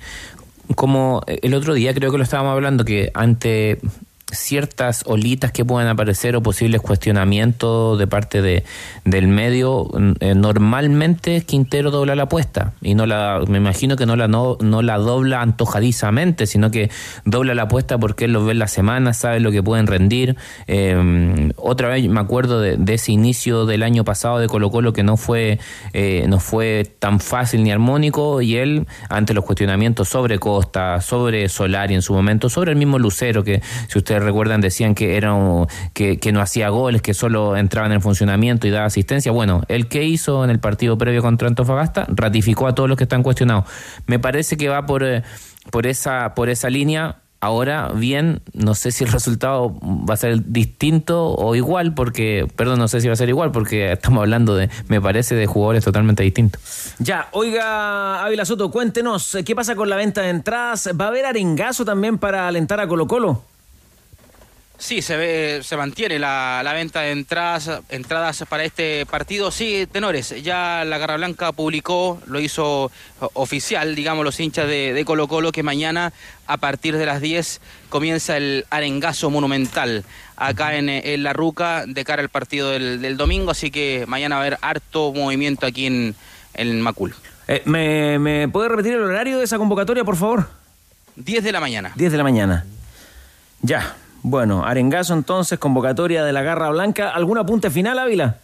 Speaker 9: como el otro día creo que lo estábamos hablando, que ante ciertas olitas que puedan aparecer o posibles cuestionamientos de parte de, del medio, eh, normalmente Quintero dobla la apuesta y no la, me imagino que no la no, no la dobla antojadizamente, sino que dobla la apuesta porque él los ve en la semana, sabe lo que pueden rendir. Eh, otra vez me acuerdo de, de, ese inicio del año pasado de Colo Colo que no fue, eh, no fue tan fácil ni armónico y él ante los cuestionamientos sobre Costa, sobre Solari en su momento, sobre el mismo Lucero que si ustedes recuerdan decían que era un, que, no hacía goles, que solo entraba en funcionamiento y daba asistencia. Bueno, el que hizo en el partido previo contra Antofagasta ratificó a todos los que están cuestionados. Me parece que va por, eh, por esa por esa línea. Ahora bien, no sé si el resultado va a ser distinto o igual, porque, perdón, no sé si va a ser igual, porque estamos hablando de, me parece, de jugadores totalmente distintos.
Speaker 1: Ya, oiga, Ávila Soto, cuéntenos, ¿qué pasa con la venta de entradas? ¿Va a haber arengazo también para alentar a Colo Colo?
Speaker 10: Sí, se ve, se mantiene la, la, venta de entradas, entradas para este partido. Sí, tenores, ya la Garra Blanca publicó, lo hizo oficial, digamos, los hinchas de, de Colo Colo, que mañana a partir de las 10 comienza el arengazo monumental acá en, en La Ruca de cara al partido del, del, domingo, así que mañana va a haber harto movimiento aquí en, en Macul.
Speaker 1: Eh, ¿me, ¿Me puede repetir el horario de esa convocatoria, por favor?
Speaker 10: 10 de la mañana.
Speaker 1: 10 de la mañana. Ya, bueno, arengazo entonces, convocatoria de la Garra Blanca. ¿Algún apunte final, Ávila?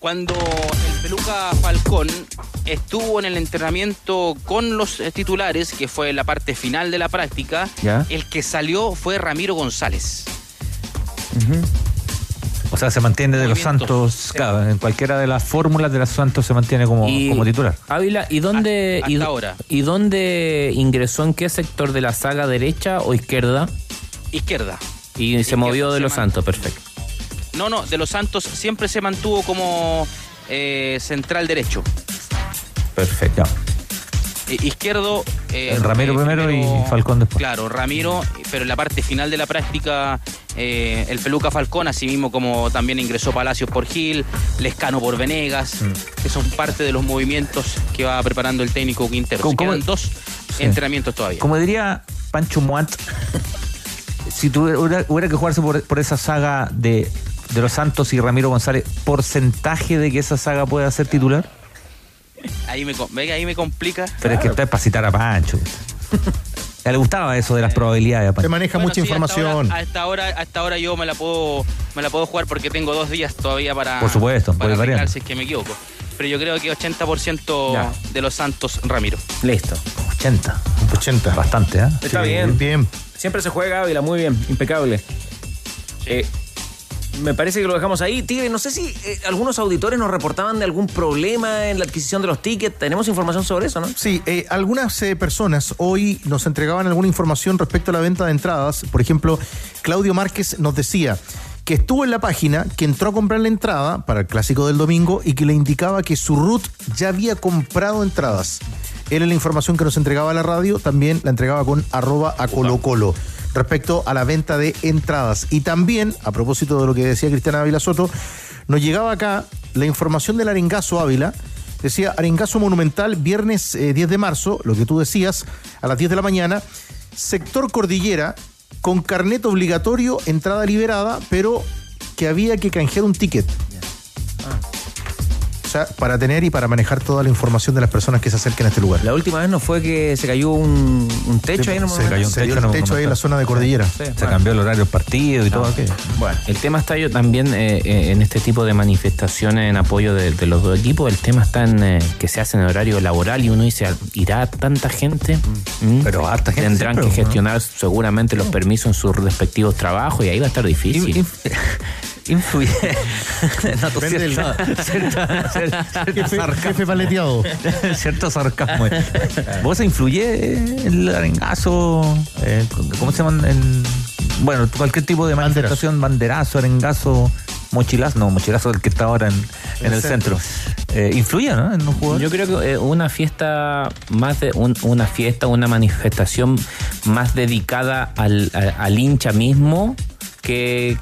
Speaker 10: Cuando el Peluca Falcón estuvo en el entrenamiento con los titulares, que fue la parte final de la práctica,
Speaker 1: ¿Ya?
Speaker 10: el que salió fue Ramiro González.
Speaker 4: Uh -huh. O sea, se mantiene de los Santos, claro, en cualquiera de las fórmulas de los Santos se mantiene como,
Speaker 9: y,
Speaker 4: como titular.
Speaker 9: Ávila, ¿y dónde,
Speaker 10: hasta
Speaker 9: y,
Speaker 10: ahora.
Speaker 9: ¿y dónde ingresó? ¿En qué sector de la saga derecha o izquierda?
Speaker 10: Izquierda.
Speaker 9: Y se
Speaker 10: izquierda,
Speaker 9: movió de
Speaker 10: se
Speaker 9: los. Santos, perfecto.
Speaker 10: No, no, de los Santos siempre se mantuvo como eh, central derecho.
Speaker 9: Perfecto.
Speaker 10: Eh, izquierdo.
Speaker 4: Eh, Ramiro primero, primero, y Falcón después.
Speaker 10: Claro, Ramiro, pero en la parte final de la práctica, eh, el Peluca Falcón, así mismo como también ingresó Palacios por Gil, Lescano por Venegas, mm. que son parte de los movimientos que va preparando el técnico Quintero. ¿Cómo, quedan dos sí. entrenamientos todavía.
Speaker 4: Como diría Pancho Muat, si tuviera hubiera que jugarse por, por esa saga de, de, los Santos y Ramiro González, ¿porcentaje de que esa saga pueda ser titular?
Speaker 10: Ahí me, ve ahí me complica.
Speaker 4: Pero claro. es que está para citar a Pancho. le gustaba eso de las probabilidades.
Speaker 8: Se maneja bueno, mucha sí, información.
Speaker 10: Hasta ahora, hasta ahora, hasta ahora yo me la puedo me la puedo jugar porque tengo dos días todavía para.
Speaker 4: Por supuesto,
Speaker 10: para arreglar si es que me equivoco. Pero yo creo que 80% ya. de los Santos Ramiro.
Speaker 1: Listo.
Speaker 4: 80.
Speaker 8: 80.
Speaker 4: Bastante, ¿eh?
Speaker 1: Está sí, bien.
Speaker 8: Bien.
Speaker 1: Siempre se juega Ávila, muy bien, impecable. Sí. Eh, Me parece que lo dejamos ahí. Tigre, no sé si eh, algunos auditores nos reportaban de algún problema en la adquisición de los tickets. ¿Tenemos información sobre eso, no?
Speaker 8: Sí, eh, algunas eh, personas hoy nos entregaban alguna información respecto a la venta de entradas. Por ejemplo, Claudio Márquez nos decía que estuvo en la página, que entró a comprar la entrada para el clásico del domingo y que le indicaba que su root ya había comprado entradas. Él en la información que nos entregaba a la radio también la entregaba con arroba a Colo Colo respecto a la venta de entradas. Y también, a propósito de lo que decía Cristiana Ávila Soto, nos llegaba acá la información del Arengazo Ávila. Decía Arengazo Monumental, viernes 10 de marzo, lo que tú decías, a las 10 de la mañana, sector Cordillera, con carnet obligatorio, entrada liberada, pero que había que canjear un ticket. O sea, para tener y para manejar toda la información de las personas que se acerquen a este lugar.
Speaker 1: La última vez no fue que se cayó un, un techo
Speaker 8: Sí,
Speaker 1: ahí en el
Speaker 8: se cayó un Se techo, el techo ahí en la zona de Cordillera.
Speaker 1: Sí,
Speaker 4: Se
Speaker 1: bueno.
Speaker 4: cambió el horario del partido y todo aquello.
Speaker 1: Bueno,
Speaker 9: El tema está yo también eh, eh, en este tipo de manifestaciones en apoyo de, de los dos equipos. El tema está en eh, que se hace en horario laboral y uno dice, ¿irá tanta gente? ¿Mm?
Speaker 4: Pero harta gente
Speaker 9: Tendrán
Speaker 4: siempre,
Speaker 9: que
Speaker 4: ¿no?
Speaker 9: gestionar seguramente los permisos en sus respectivos trabajos y ahí va a estar difícil.
Speaker 4: Inf- Influye. No,
Speaker 8: del- Jefe,
Speaker 4: sarcasmo.
Speaker 8: jefe paleteado.
Speaker 4: cierto sarcasmo. ¿Vos influye el arengazo? eh, ¿Cómo se llaman? El- bueno, cualquier tipo de manifestación, banderazo, arengazo, mochilazo. No, mochilazo el que está ahora en, en el centro. Eh, ¿Influye, no? En un jugador.
Speaker 9: Yo creo que eh, una fiesta más de un- una fiesta, una manifestación más dedicada al, al- al hincha mismo que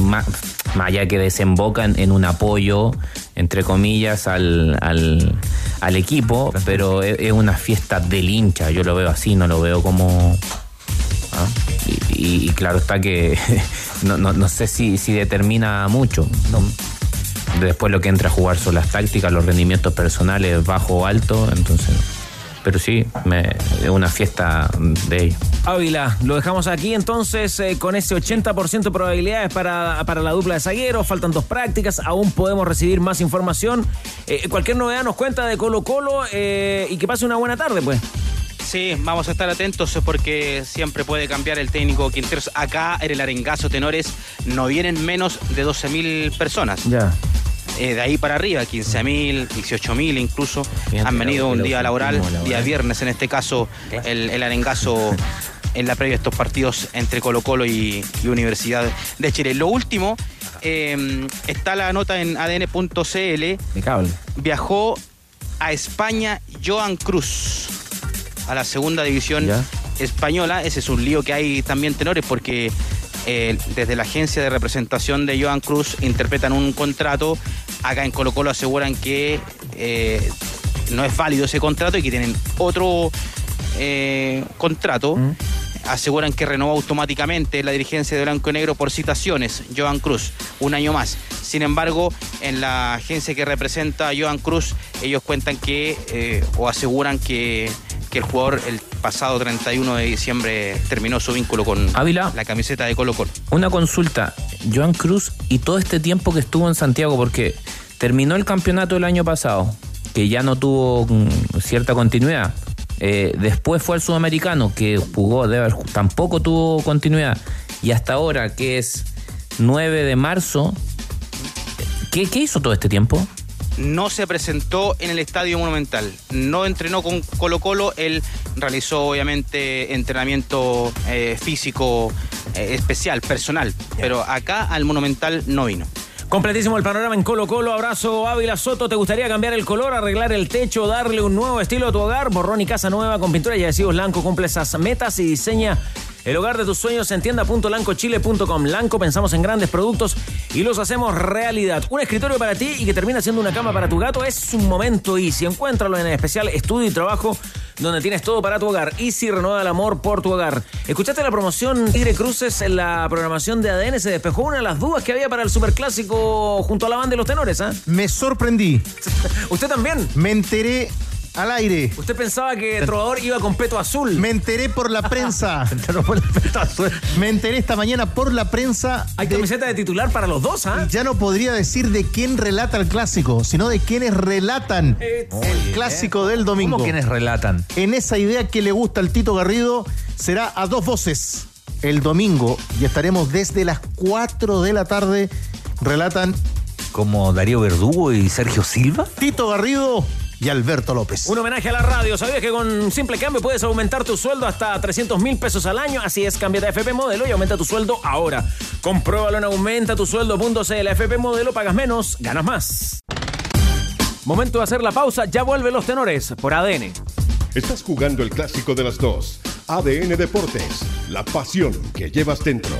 Speaker 9: más, más allá que desemboca en, en un apoyo entre comillas al, al, al equipo, pero es, es una fiesta del hincha, yo lo veo así, no lo veo como ¿ah? y, y- y claro está que no, no, no sé si, si determina mucho. ¿no? Después lo que entra a jugar son las tácticas, los rendimientos personales, bajo o alto, entonces. Pero sí, me- es una fiesta de ellos.
Speaker 1: Ávila, lo dejamos aquí entonces eh, con ese 80% de probabilidades para, para la dupla de zagueros. Faltan dos prácticas, aún podemos recibir más información. Eh, cualquier novedad nos cuenta de Colo Colo eh, y que pase una buena tarde, pues.
Speaker 10: Sí, vamos a estar atentos porque siempre puede cambiar el técnico Quinteros. Acá en el Arengazo Tenores no vienen menos de 12.000 personas.
Speaker 1: Ya.
Speaker 10: Eh, de ahí para arriba, 15.000, 18.000 incluso.
Speaker 9: Bien,
Speaker 10: Han venido un día laboral,
Speaker 9: laboral.
Speaker 10: día viernes en este caso, el, el Arengazo en la previa de estos partidos entre Colo Colo y, y Universidad de Chile. Lo último, eh, está la nota en adn.cl. Viajó a España Joan Cruz a la segunda división
Speaker 1: Ya.
Speaker 10: española. Ese es un lío que hay también tenores porque eh, desde la agencia de representación de Joan Cruz interpretan un contrato. Acá en Colo Colo aseguran que eh, no es válido ese contrato y que tienen otro eh, contrato. Aseguran que renovó automáticamente la dirigencia de Blanco y Negro por citaciones, Joan Cruz, un año más. Sin embargo, en la agencia que representa a Joan Cruz, ellos cuentan que, o aseguran que, que el jugador el pasado 31 de diciembre terminó su vínculo con
Speaker 9: Ávila.
Speaker 10: la camiseta de Colo Colo.
Speaker 9: Una consulta, Joan Cruz y todo este tiempo que estuvo en Santiago, porque terminó el campeonato el año pasado, que ya no tuvo mm, cierta continuidad. Eh, después fue al Sudamericano, que jugó, debe tampoco tuvo continuidad. Y hasta ahora, que es 9 de marzo, ¿qué, qué hizo todo este tiempo?
Speaker 10: No se presentó en el Estadio Monumental, no entrenó con Colo Colo, él realizó obviamente entrenamiento eh, físico eh, especial, personal, pero acá al Monumental no vino.
Speaker 1: Completísimo el panorama en Colo Colo. Abrazo Ávila Soto. ¿Te gustaría cambiar el color, arreglar el techo, darle un nuevo estilo a tu hogar? Borrón y casa nueva con pintura y adhesivos Lanco cumple esas metas y diseña el hogar de tus sueños en tienda.lancochile.com. Lanco pensamos en grandes productos y los hacemos realidad. Un escritorio para ti y que termina siendo una cama para tu gato es un momento Easy. Encuéntralo en el especial Estudio y Trabajo donde tienes todo para tu hogar. Easy renueva el amor por tu hogar. ¿Escuchaste la promoción Tigre Cruces en la programación de ADN? Se despejó una de las dudas que había para el superclásico junto a la banda de los tenores, ¿ah?
Speaker 8: Me sorprendí.
Speaker 1: ¿Usted también?
Speaker 8: Me enteré al aire.
Speaker 1: ¿Usted pensaba que Trovador iba con peto azul?
Speaker 8: Me enteré por la prensa. Me enteré esta mañana por la prensa.
Speaker 1: Hay
Speaker 8: de-
Speaker 1: camiseta de titular para los dos, ¿ah?
Speaker 8: ya no podría decir de quién relata el clásico, sino de quienes relatan el clásico del domingo.
Speaker 4: ¿Cómo quienes relatan?
Speaker 8: En esa idea que le gusta al Tito Garrido, será a dos voces. el domingo y estaremos desde las 4 de la tarde. Relatan
Speaker 4: como Darío Verdugo y Sergio Silva.
Speaker 8: Tito Garrido y Alberto López.
Speaker 1: Un homenaje a la radio. ¿Sabías que con simple cambio puedes aumentar tu sueldo hasta 300 mil pesos al año? Así es, cambia de FP Modelo y aumenta tu sueldo ahora. Compruébalo en aumentatusueldo.cl. FP Modelo, pagas menos, ganas más. Momento de hacer la pausa. Ya vuelven los tenores por ADN.
Speaker 7: Estás jugando el clásico de las dos. ADN Deportes, la pasión que llevas dentro.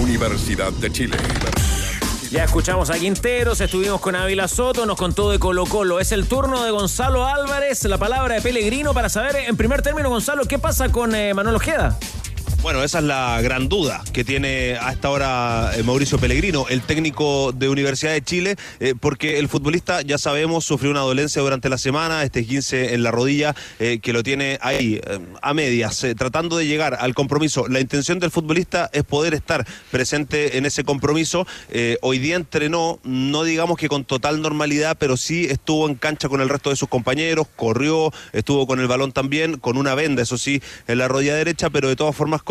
Speaker 7: Universidad de Chile.
Speaker 1: Ya escuchamos a Quinteros, estuvimos con Ávila Soto, nos contó de Colo Colo. Es el turno de Gonzalo Álvarez, la palabra de Pellegrino para saber, en primer término, Gonzalo, ¿qué pasa con eh, Manuel Ojeda?
Speaker 11: Bueno, esa es la gran duda que tiene a esta hora eh, Mauricio Pellegrino, el técnico de Universidad de Chile, eh, porque el futbolista, ya sabemos, sufrió una dolencia durante la semana, este 15 en la rodilla, eh, que lo tiene ahí, a medias, tratando de llegar al compromiso. La intención del futbolista es poder estar presente en ese compromiso. hoy día entrenó, no digamos que con total normalidad, pero sí estuvo en cancha con el resto de sus compañeros, corrió, estuvo con el balón también, con una venda, eso sí, en la rodilla derecha, pero de todas formas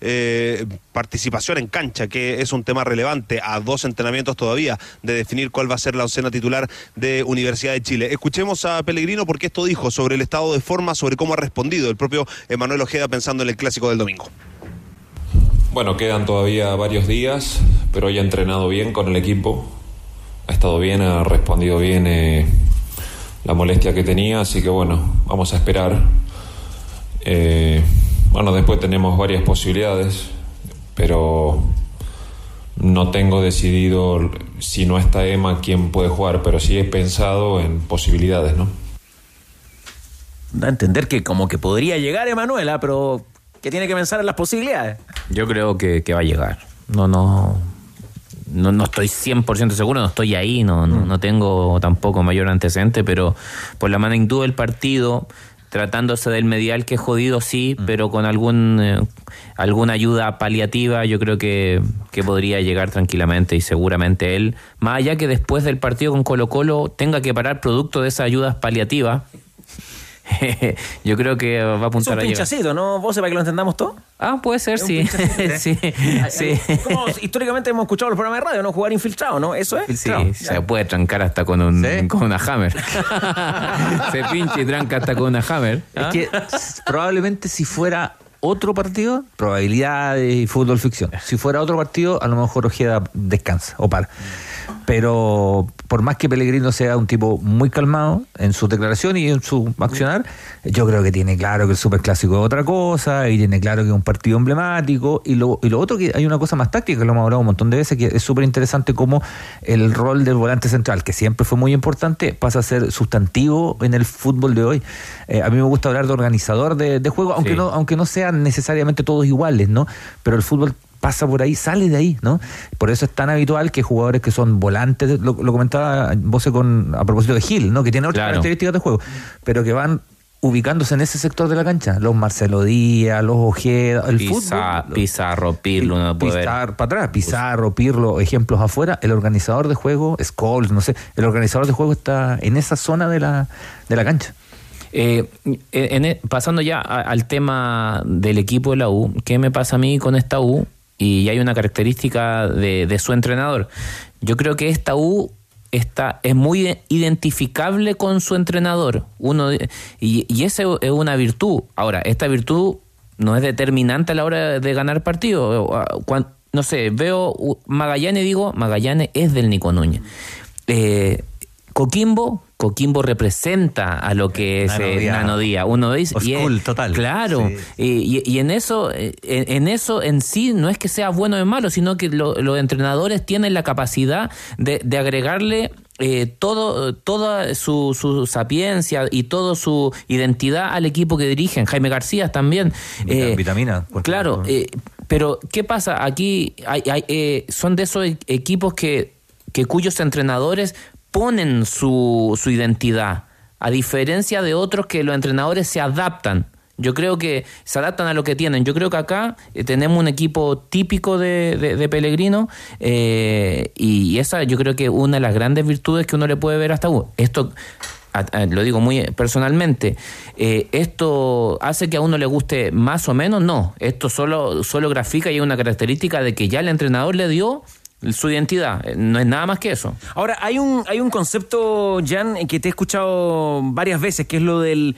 Speaker 11: eh, participación en cancha, que es un tema relevante a dos entrenamientos todavía de definir cuál va a ser la oncena titular de Universidad de Chile. Escuchemos a Pellegrino porque esto dijo sobre el estado de forma, sobre cómo ha respondido el propio Emanuel Ojeda pensando en el clásico del domingo.
Speaker 3: Bueno, quedan todavía varios días, pero hoy ha entrenado bien con el equipo, ha estado bien, ha respondido bien eh, la molestia que tenía, así que bueno, vamos a esperar. Eh, bueno, después tenemos varias posibilidades, pero no tengo decidido si no está Emma quién puede jugar, pero sí he pensado en posibilidades, ¿no?
Speaker 1: Da a entender que como que podría llegar Emanuela, pero que tiene que pensar en las posibilidades.
Speaker 9: Yo creo que, va a llegar. No, no, no, no estoy 100% seguro, no estoy ahí, no, no, no, tengo tampoco mayor antecedente, pero por la magnitud del partido, tratándose del medial que es jodido, sí, mm. pero con algún eh, alguna ayuda paliativa yo creo que, que, podría llegar tranquilamente y seguramente él, más allá que después del partido con Colo Colo tenga que parar producto de esas ayudas paliativas, yo creo que va a apuntar
Speaker 1: es un pinchacito, ¿no? ¿Vos para que lo entendamos todo?
Speaker 9: Ah, puede ser, sí. sí.
Speaker 1: sí. Como históricamente hemos escuchado los programas de radio, ¿no? Jugar infiltrado, ¿no? Eso es.
Speaker 9: Sí, se puede trancar hasta con, un, con una hammer. se pincha y tranca hasta con una hammer.
Speaker 4: Es que probablemente si fuera otro partido, probabilidades y fútbol ficción. Si fuera otro partido, a lo mejor Ojeda descansa o para pero por más que Pellegrino sea un tipo muy calmado en su declaración y en su accionar, yo creo que tiene claro que el superclásico es otra cosa y tiene claro que es un partido emblemático. Y lo, y lo otro que hay una cosa más táctica que lo hemos hablado un montón de veces que es súper interesante como el rol del volante central que siempre fue muy importante pasa a ser sustantivo en el fútbol de hoy. Eh, a mí me gusta hablar de organizador de, juego aunque no aunque no sean necesariamente todos iguales no pero el fútbol pasa por ahí, sale de ahí, ¿no? Por eso es tan habitual que jugadores que son volantes, lo, comentaba vos con, a propósito de Gil, ¿no? Que tiene otras características de juego, pero que van ubicándose en ese sector de la cancha. Los Marcelo Díaz, los Ojeda, el
Speaker 9: fútbol. Pizarro, Pirlo, no puede
Speaker 4: Para atrás, Pizarro, Pirlo, ejemplos afuera. El organizador de juego, Scholes, no sé, el organizador de juego está en esa zona de la, de la cancha.
Speaker 9: Eh, e, pasando ya al tema del equipo de la U, ¿qué me pasa a mí con esta U? Y hay una característica de, su entrenador. Yo creo que esta U está, es muy identificable con su entrenador. Uno, y, y esa es una virtud. Ahora, esta virtud no es determinante a la hora de ganar partido. no sé, veo Magallanes y digo, Magallanes es del Nico Núñez. Eh, Coquimbo, Coquimbo representa a lo que es eh, Uno dice, y
Speaker 4: total.
Speaker 9: Claro. Y, en eso, eh, en, eso en sí no es que sea bueno o malo, sino que los entrenadores tienen la capacidad de, agregarle eh, todo, toda su, sapiencia y toda su identidad al equipo que dirigen. Jaime García también.
Speaker 4: Vitamina.
Speaker 9: Claro, pero ¿qué pasa? Aquí hay, son de esos equipos que, que cuyos entrenadores ponen su, su identidad, a diferencia de otros que los entrenadores se adaptan. Yo creo que se adaptan a lo que tienen. Yo creo que acá eh, tenemos un equipo típico de, de, Pellegrino eh, y esa yo creo que una de las grandes virtudes que uno le puede ver hasta Esto lo digo muy personalmente, eh, ¿esto hace que a uno le guste más o menos? No, esto solo, solo grafica y es una característica de que ya el entrenador le dio su identidad, eh, no es nada más que eso.
Speaker 1: Ahora, hay un, hay un concepto, Jan, que te he escuchado varias veces, que es lo del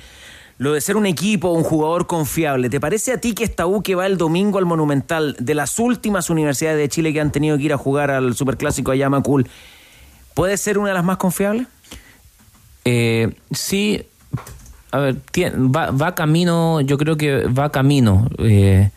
Speaker 1: lo de ser un equipo, un jugador confiable. ¿Te parece a ti que esta U que va el domingo al Monumental, de las últimas universidades de Chile que han tenido que ir a jugar al Superclásico allá a Macul, puede ser una de las más confiables?
Speaker 9: Eh, sí, a ver, va, va, camino, yo creo que va camino. Eh,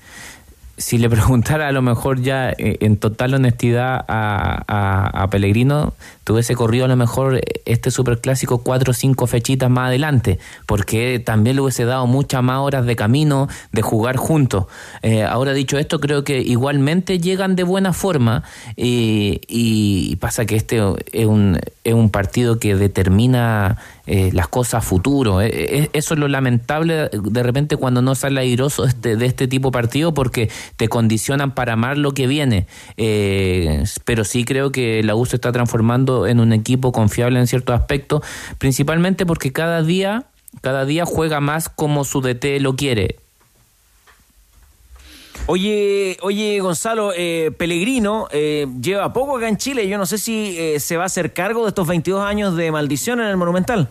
Speaker 9: si le preguntara a lo mejor ya eh, en total honestidad a, a, Pellegrino, tuviese corrido a lo mejor este superclásico cuatro o cinco fechitas más adelante, porque también le hubiese dado muchas más horas de camino, de jugar juntos. Eh, ahora dicho esto, creo que igualmente llegan de buena forma y, y pasa que este es un, es un partido que determina eh, las cosas a futuro. Eh, eh, eso es lo lamentable de repente cuando no sale airoso este, de este tipo de partido porque te condicionan para amar lo que viene. pero sí creo que la U se está transformando en un equipo confiable en ciertos aspectos, principalmente porque cada día, cada día juega más como su DT lo quiere.
Speaker 1: Oye, oye Gonzalo, eh, Pellegrino eh, lleva poco acá en Chile. Yo no sé si eh, se va a hacer cargo de estos 22 años de maldición en el Monumental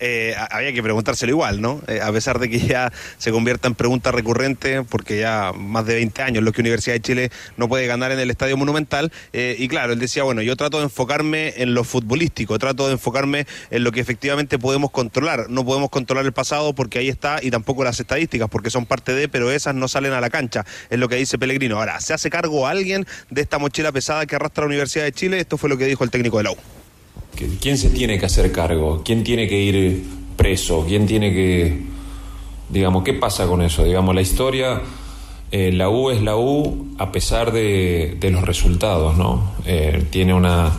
Speaker 11: eh, había que preguntárselo igual, ¿no? Eh, a pesar de que ya se convierta en pregunta recurrente, porque ya más de 20 años lo que Universidad de Chile no puede ganar en el Estadio Monumental. Eh, y claro, él decía, bueno, yo trato de enfocarme en lo futbolístico, trato de enfocarme en lo que efectivamente podemos controlar. No podemos controlar el pasado porque ahí está, y tampoco las estadísticas, porque son parte de, pero esas no salen a la cancha, es lo que dice Pellegrino. Ahora, ¿se hace cargo alguien de esta mochila pesada que arrastra la Universidad de Chile? Esto fue lo que dijo el técnico de la.
Speaker 3: ¿Quién se tiene que hacer cargo? ¿Quién tiene que ir preso? ¿Quién tiene que... Digamos, ¿qué pasa con eso? Digamos, la historia, eh, la U es la U a pesar de, los resultados, ¿no? Eh, tiene una,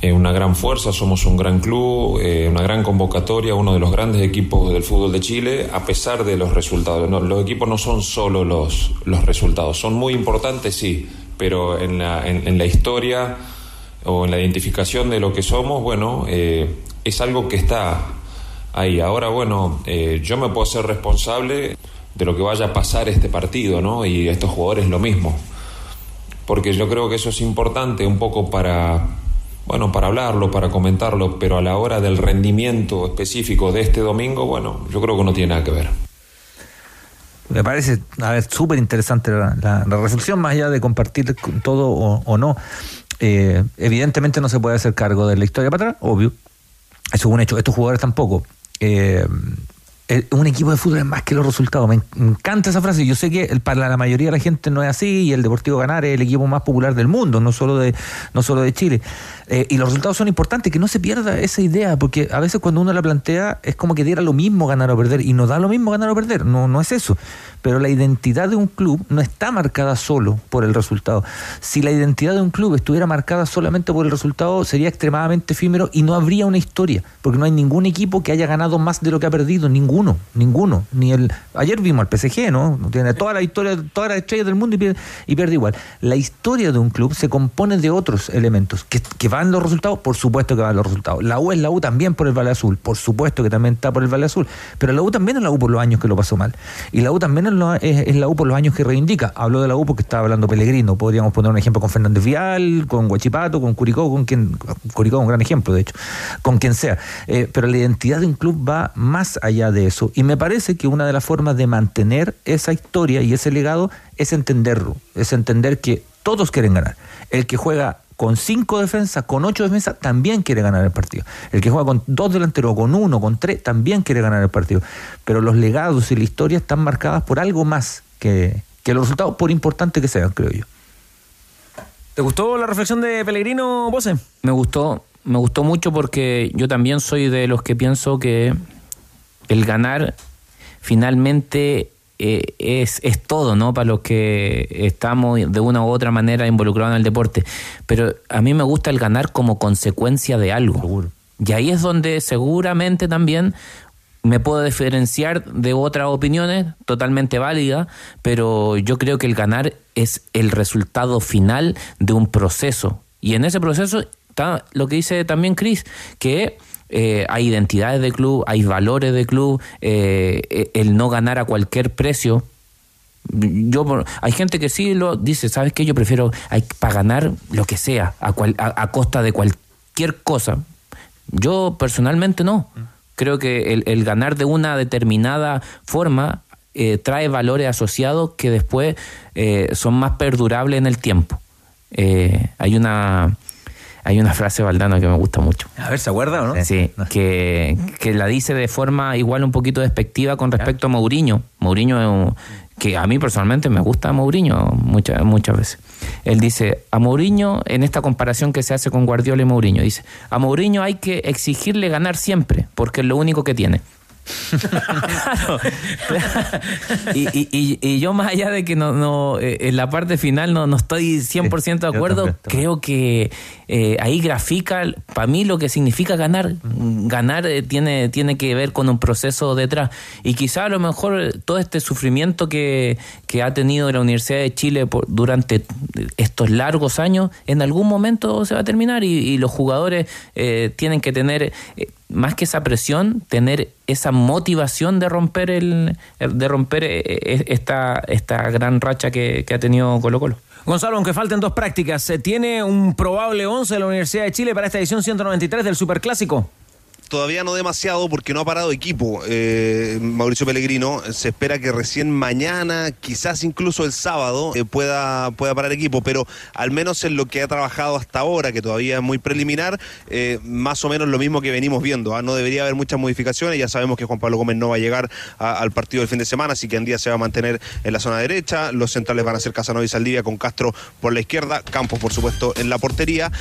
Speaker 3: eh, una gran fuerza, somos un gran club, una gran convocatoria, uno de los grandes equipos del fútbol de Chile, a pesar de los resultados. los equipos no son solo los, los resultados, son muy importantes, sí, pero en la, en la historia o en la identificación de lo que somos, bueno, eh, es algo que está ahí. Ahora, bueno, eh, yo me puedo ser responsable de lo que vaya a pasar este partido, ¿no? Y estos jugadores lo mismo. Porque yo creo que eso es importante un poco para, bueno, para hablarlo, para comentarlo, pero a la hora del rendimiento específico de este domingo, bueno, yo creo que no tiene nada que ver.
Speaker 4: Me parece, súper interesante la, reflexión, más allá de compartir todo o no. Eh, evidentemente no se puede hacer cargo de la historia para atrás, obvio. Eso es un hecho. Estos jugadores tampoco. Eh, un equipo de fútbol es más que los resultados. Me encanta esa frase. Yo sé que para la mayoría de la gente no es así y el Deportivo Ganar es el equipo más popular del mundo, no solo de, no solo de Chile. Eh, y los resultados son importantes, que no se pierda esa idea, porque a veces cuando uno la plantea es como que diera lo mismo ganar o perder, y no da lo mismo ganar o perder, no, no es eso. Pero la identidad de un club no está marcada solo por el resultado. Si la identidad de un club estuviera marcada solamente por el resultado, sería extremadamente efímero y no habría una historia, porque no hay ningún equipo que haya ganado más de lo que ha perdido, ninguno, ninguno. Ni el ayer vimos al PSG, ¿no? Tiene toda la historia, todas las estrellas del mundo y pierde, igual. La historia de un club se compone de otros elementos que, que van los resultados, por supuesto que van los resultados. La U es la U también por el Valle Azul, por supuesto que también está por el Valle Azul, pero la U también es la U por los años que lo pasó mal. Y la U también es, la U por los años que reivindica. Hablo de la U porque estaba hablando Pellegrino, podríamos poner un ejemplo con Fernández Vial, con Guachipato, con Curicó, con quien, Curicó es un gran ejemplo de hecho, con quien sea. Eh, pero la identidad de un club va más allá de eso. Y me parece que una de las formas de mantener esa historia y ese legado es entenderlo, es entender que todos quieren ganar. El que juega con cinco defensas, con ocho defensas, también quiere ganar el partido. El que juega con dos delanteros, con uno, con tres, también quiere ganar el partido. Pero los legados y la historia están marcadas por algo más que, los resultados, por importante que sean, creo yo.
Speaker 1: ¿Te gustó la reflexión de Pellegrino, Bose?
Speaker 9: Me gustó, me gustó mucho porque yo también soy de los que pienso que el ganar finalmente eh, es, es todo, ¿no? Para los que estamos de una u otra manera involucrados en el deporte. Pero a mí me gusta el ganar como consecuencia de algo. Y ahí es donde seguramente también me puedo diferenciar de otras opiniones totalmente válidas, pero yo creo que el ganar es el resultado final de un proceso. Y en ese proceso está lo que dice también Chris, que eh, hay identidades de club, hay valores de club, eh, el no ganar a cualquier precio. Yo, hay gente que sí lo dice, ¿sabes qué? Yo prefiero para ganar lo que sea, a, a, costa de cualquier cosa. Yo personalmente no. Creo que el, ganar de una determinada forma eh, trae valores asociados que después son más perdurables en el tiempo. hay una hay una frase Valdano que me gusta mucho.
Speaker 1: A ver, ¿se acuerda o no?
Speaker 9: Sí, que, la dice de forma igual un poquito despectiva con respecto a Mourinho. Mourinho, que a mí personalmente me gusta Mourinho muchas, muchas veces. Él dice, a Mourinho, en esta comparación que se hace con Guardiola y Mourinho, dice, a Mourinho hay que exigirle ganar siempre, porque es lo único que tiene. Y, yo más allá de que no, no eh, en la parte final no, no estoy 100% de acuerdo, creo que eh, ahí grafica para mí lo que significa ganar. Ganar eh, tiene, tiene que ver con un proceso detrás. Y quizá a lo mejor todo este sufrimiento que, que ha tenido la Universidad de Chile por, durante estos largos años, en algún momento se va a terminar y, y los jugadores tienen que tener más que esa presión, tener esa motivación de romper el, de romper eh, eh, esta, esta gran racha que, que ha tenido Colo Colo.
Speaker 1: Gonzalo, aunque falten dos prácticas, ¿se tiene un probable 11 de la Universidad de Chile para esta edición 193 del Superclásico?
Speaker 11: Todavía no demasiado porque no ha parado equipo eh, Mauricio Pellegrino. Se espera que recién mañana, quizás incluso el sábado, eh, pueda, pueda parar equipo, pero al menos en lo que ha trabajado hasta ahora, que todavía es muy preliminar, eh, más o menos lo mismo que venimos viendo. ¿ah? No debería haber muchas modificaciones. Ya sabemos que Juan Pablo Gómez no va a llegar al partido del fin de semana, así que día se va a mantener en la zona derecha. Los centrales van a ser Casanova y Saldivia con Castro por la izquierda, Campos, por supuesto, en la portería.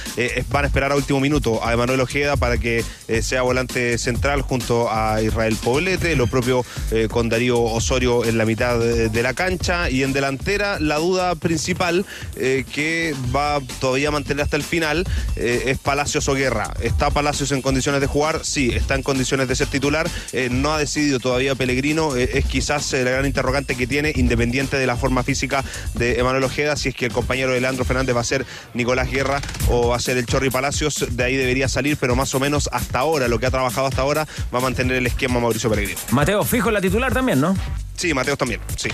Speaker 11: van a esperar a último minuto a Emanuel Ojeda para que sea volante central junto a Israel Poblete, lo propio eh, con Darío Osorio en la mitad de, la cancha y en delantera la duda principal eh, que va todavía a mantener hasta el final eh, es Palacios o Guerra. ¿Está Palacios en condiciones de jugar? Sí, está en condiciones de ser titular. no ha decidido todavía Pellegrino. es quizás la gran interrogante que tiene, independiente de la forma física de Emanuel Ojeda, si es que el compañero de Leandro Fernández va a ser Nicolás Guerra o va a ser el Chorri Palacios. De ahí debería salir, pero más o menos hasta ahora lo que ha trabajado hasta ahora, va a mantener el esquema Mauricio Pellegrino.
Speaker 1: Mateo, fijo la titular también, ¿no?
Speaker 11: Sí, Mateo también, sí.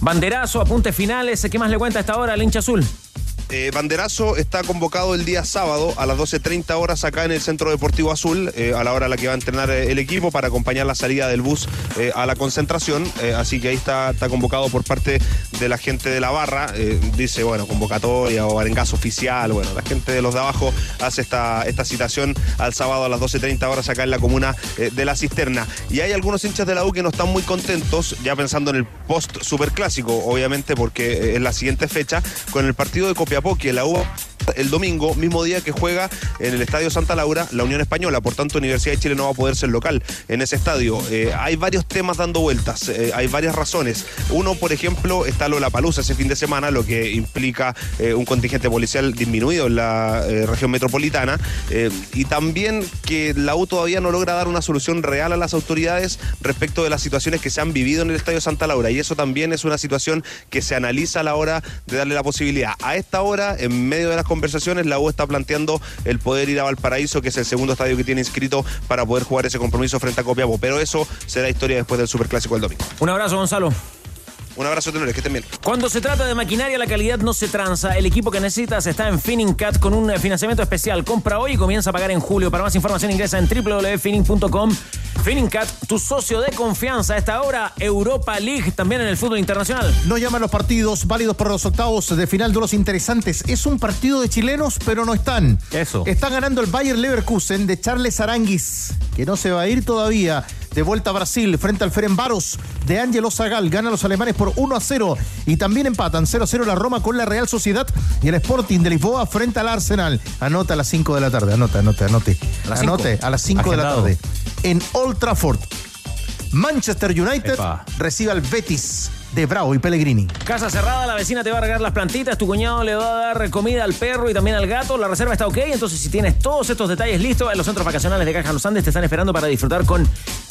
Speaker 1: Banderazo, apuntes finales, ¿qué más le cuenta a esta hora al hincha azul?
Speaker 11: Eh, banderazo está convocado el día sábado a las 12.30 horas acá en el Centro Deportivo Azul, eh, a la hora a la que va a entrenar eh, el equipo para acompañar la salida del bus a la concentración. así que ahí está, está convocado por parte de la gente de la barra. dice, bueno, convocatoria o arengazo oficial. Bueno, la gente de los de abajo hace esta, esta citación al sábado a las 12.30 horas acá en la comuna de La Cisterna. Y hay algunos hinchas de la U que no están muy contentos, ya pensando en el post superclásico, obviamente, porque es la siguiente fecha, con el partido de Copia porque la U el domingo, mismo día que juega en el Estadio Santa Laura la Unión Española. Por tanto, Universidad de Chile no va a poder ser local en ese estadio. Eh, hay varios temas dando vueltas, eh, hay varias razones. Uno, por ejemplo, está lo la Palusa ese fin de semana, lo que implica eh, un contingente policial disminuido en la región metropolitana. y también que la U todavía no logra dar una solución real a las autoridades respecto de las situaciones que se han vivido en el Estadio Santa Laura. Y eso también es una situación que se analiza a la hora de darle la posibilidad. A esta hora, en medio de las conversaciones, la U está planteando el poder ir a Valparaíso, que es el segundo estadio que tiene inscrito para poder jugar ese compromiso frente a Copiapó. Pero eso será historia después del Superclásico del domingo.
Speaker 1: Un abrazo, Gonzalo.
Speaker 11: Un abrazo, tenores, que estén bien.
Speaker 1: Cuando se trata de maquinaria, la calidad no se tranza. El equipo que necesitas está en Finning Cat con un financiamiento especial. Compra hoy y comienza a pagar en julio. Para más información ingresa en www.finning.com. Finning Cat, tu socio de confianza. A esta hora, Europa League, también en el fútbol internacional.
Speaker 8: No llaman los partidos válidos para los octavos de final de los interesantes. Es un partido de chilenos, pero no están.
Speaker 1: Eso.
Speaker 8: Está ganando el Bayer Leverkusen de Charles Aranguis, que no se va a ir todavía de vuelta a Brasil frente al Ferenbaros de Ángelo Zagal. Gana los alemanes por 1 a 0 y también empatan 0 a 0 la Roma con la Real Sociedad y el Sporting de Lisboa frente al Arsenal. Anota a las 5 de la tarde, anota, anote, anote. Anote a las 5 de la tarde. En Old Trafford, Manchester United recibe al Betis de Bravo y Pellegrini.
Speaker 1: Casa cerrada, la vecina te va a regar las plantitas, tu cuñado le va a dar comida al perro y también al gato, la reserva está ok, entonces si tienes todos estos detalles listos, en los centros vacacionales de Caja Los Andes te están esperando para disfrutar con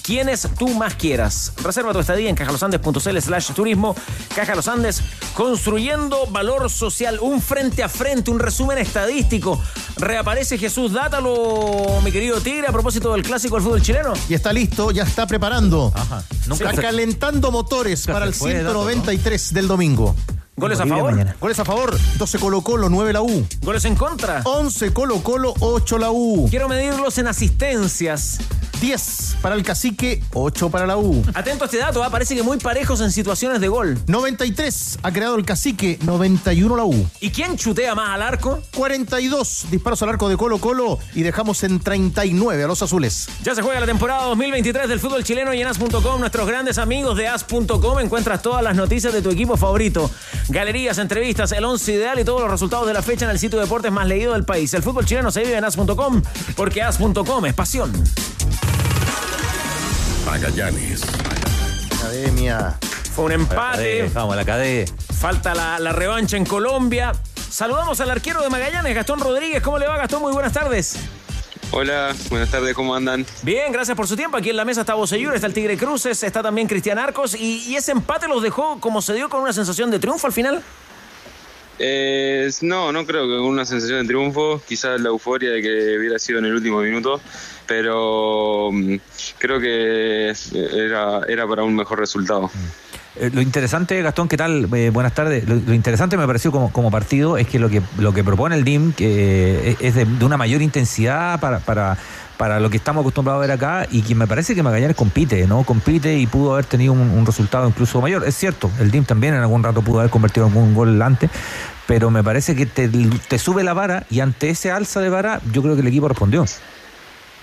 Speaker 1: quienes tú más quieras. Reserva tu estadía en cajalosandes.cl slash turismo. Caja Los Andes, construyendo valor social, un frente a frente, un resumen estadístico. Reaparece Jesús Dátalo, mi querido Tigre, a propósito del clásico del fútbol chileno.
Speaker 8: Y está listo, ya está preparando.
Speaker 4: Ajá.
Speaker 8: está
Speaker 4: se-
Speaker 8: calentando motores
Speaker 4: Nunca
Speaker 8: para el
Speaker 4: fue, Dato,
Speaker 8: 193 del domingo.
Speaker 1: Goles a favor,
Speaker 4: mañana.
Speaker 8: Goles a favor, 12 Colo Colo, 9 la U.
Speaker 1: goles en contra.
Speaker 8: 11 Colo Colo, 8 la U.
Speaker 1: Quiero medirlos en asistencias.
Speaker 8: 10 para el Cacique, 8 para la U.
Speaker 1: Atento a este dato, ¿ah? parece que muy parejos en situaciones de gol.
Speaker 8: 93 ha creado el Cacique, 91 la U.
Speaker 1: ¿Y quién chutea más al arco?
Speaker 8: 42 disparos al arco de Colo Colo y dejamos en 39 a los azules.
Speaker 1: Ya se juega la temporada 2023 del fútbol chileno y en as.com, nuestros grandes amigos de as.com, encuentras todas las noticias de tu equipo favorito. Galerías, entrevistas, el once ideal y todos los resultados de la fecha en el sitio de deportes más leído del país. El fútbol chileno se vive en as.com porque as.com es pasión.
Speaker 7: Magallanes.
Speaker 8: Academia.
Speaker 1: Fue un empate.
Speaker 4: Vamos, la cadena.
Speaker 1: Falta la, la revancha en Colombia. Saludamos al arquero de Magallanes, Gastón Rodríguez. ¿Cómo le va, Gastón? Muy buenas tardes.
Speaker 12: Hola, buenas tardes, ¿cómo andan?
Speaker 1: Bien, gracias por su tiempo. Aquí en la mesa está Bocellur, está el Tigre Cruces, está también Cristian Arcos. Y, y ese empate los dejó como se dio con una sensación de triunfo al final.
Speaker 12: Eh, no, no creo que con una sensación de triunfo, quizás la euforia de que hubiera sido en el último minuto, pero mm, creo que era, era para un mejor resultado.
Speaker 4: Eh, Lo interesante, Gastón, ¿qué tal? Eh, buenas tardes. Lo, interesante me pareció como, como partido es que lo que lo que propone el DIM que es- de, una mayor intensidad para, para, para lo que estamos acostumbrados a ver acá y que me parece que Magallanes compite, ¿no? Compite y pudo haber tenido un, resultado incluso mayor. Es cierto, el DIM también en algún rato pudo haber convertido algún gol antes, pero me parece que te, te sube la vara y ante ese alza de vara yo creo que el equipo respondió.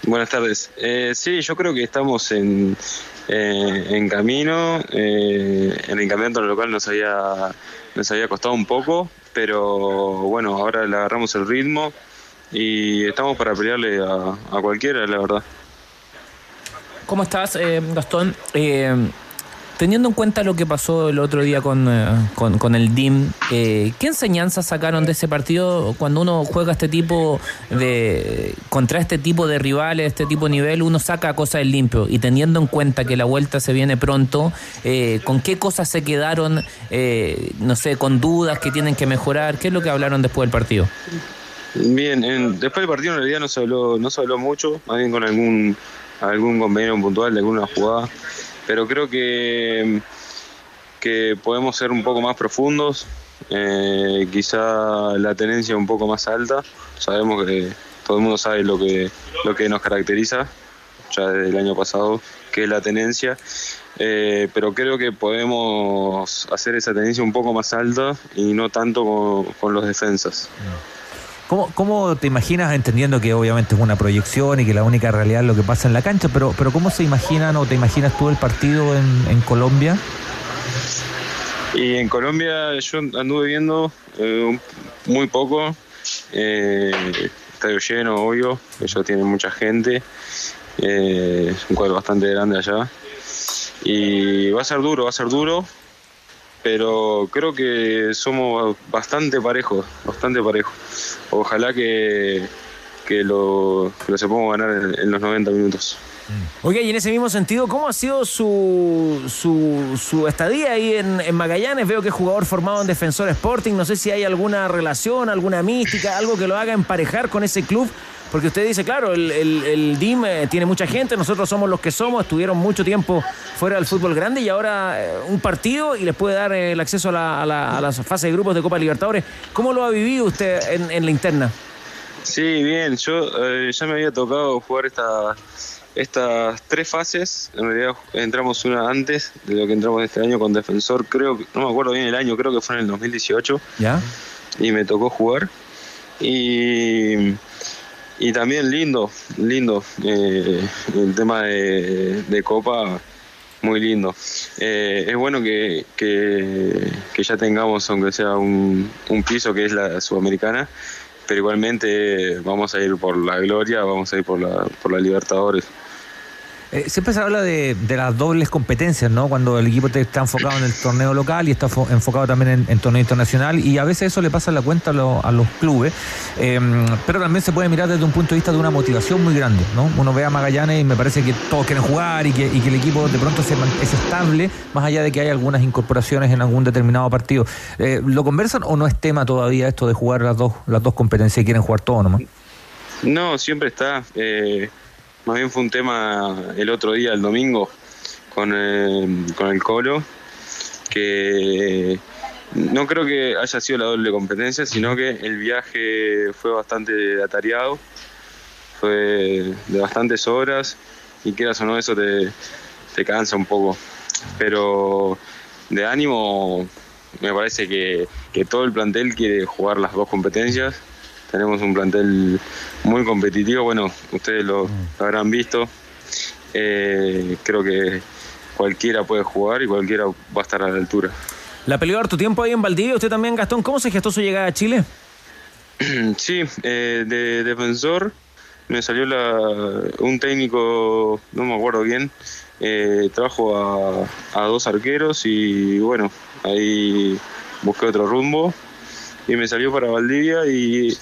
Speaker 12: Buenas tardes. Eh, sí, yo creo que estamos en, eh, en camino. eh, el campeonato local nos había, nos había costado un poco, pero bueno, ahora le agarramos el ritmo y estamos para pelearle a, cualquiera, la verdad.
Speaker 9: ¿Cómo estás, eh, Gastón? Teniendo en cuenta lo que pasó el otro día con, eh, con, el DIM, eh, ¿qué enseñanzas sacaron de ese partido cuando uno juega este tipo de. contra este tipo de rivales, este tipo de nivel, uno saca cosas del limpio? Y teniendo en cuenta que la vuelta se viene pronto, eh, ¿con qué cosas se quedaron, eh, no sé, con dudas que tienen que mejorar? ¿Qué es lo que hablaron después del partido?
Speaker 12: Bien, en- después del partido en realidad no se habló, no se habló mucho, más bien con algún, algún convenio puntual de alguna jugada, pero creo que, que podemos ser un poco más profundos, eh, quizá la tenencia un poco más alta, sabemos que todo el mundo sabe lo que, lo que nos caracteriza, ya desde el año pasado, que es la tenencia, eh, pero creo que podemos hacer esa tenencia un poco más alta y no tanto con, con los defensas.
Speaker 4: ¿Cómo, ¿Cómo te imaginas, entendiendo que obviamente es una proyección y que la única realidad es lo que pasa en la cancha, pero, pero cómo se imaginan o te imaginas tú el partido en, Colombia?
Speaker 12: Y en Colombia yo anduve viendo eh, muy poco, eh, estadio lleno, obvio, ellos tienen mucha gente, eh, es un cuadro bastante grande allá. Y va a ser duro, va a ser duro, pero creo que somos bastante parejos, bastante parejos. Ojalá que, que lo, lo sepamos ganar en, los 90 minutos.
Speaker 1: Oiga, y en ese mismo sentido, ¿cómo ha sido su, su, su estadía ahí en, en Magallanes? Veo que es jugador formado en Defensor Sporting. No sé si hay alguna relación, alguna mística, algo que lo haga emparejar con ese club. Porque usted dice, claro, el, el, el DIM eh, tiene mucha gente, nosotros somos los que somos, estuvieron mucho tiempo fuera del fútbol grande y ahora eh, un partido y les puede dar eh, el acceso a la, a, la, a la fase de grupos de Copa Libertadores. ¿Cómo lo ha vivido usted en, en la interna?
Speaker 12: Sí, bien, yo eh, ya me había tocado jugar esta, estas tres fases, en realidad entramos una antes de lo que entramos este año con Defensor, creo, no me acuerdo bien el año, creo que fue en el 2018
Speaker 4: ¿Ya?
Speaker 12: y me tocó jugar. Y, y también lindo, lindo, eh, el tema de, de Copa, muy lindo. Eh, es bueno que, que, que ya tengamos, aunque sea un, un piso que es la Sudamericana, pero igualmente vamos a ir por la gloria, vamos a ir por la, por la Libertadores.
Speaker 4: Eh, siempre se habla de, de las dobles competencias, ¿no? Cuando el equipo está enfocado en el torneo local y está fo- enfocado también en, en torneo internacional y a veces eso le pasa la cuenta a, lo- a los clubes, Eh, pero también se puede mirar desde un punto de vista de una motivación muy grande, ¿no? Uno ve a Magallanes y me parece que todos quieren jugar y que, y que el equipo de pronto se es estable, más allá de que hay algunas incorporaciones en algún determinado partido. Eh, ¿Lo conversan o no es tema todavía esto de jugar las dos, las dos competencias y quieren jugar todo nomás?
Speaker 12: No, siempre está. Eh, más bien fue un tema el otro día, el domingo, con, eh, con el Colo, que no creo que haya sido la doble competencia, sino que el viaje fue bastante atareado, fue de bastantes horas y quieras o no, eso te, te cansa un poco. Pero de ánimo, me parece que, que todo el plantel quiere jugar las dos competencias. Tenemos un plantel muy competitivo, bueno, ustedes lo, lo habrán visto. Eh, creo que cualquiera puede jugar y cualquiera va a estar a la altura.
Speaker 1: La peleó harto tiempo ahí en Valdivia. Usted también, Gastón, ¿cómo se gestó su llegada a Chile?
Speaker 12: Sí, eh, de defensor me salió la, un técnico, no me acuerdo bien, eh, trajo a, a dos arqueros y bueno, ahí busqué otro rumbo y me salió para Valdivia y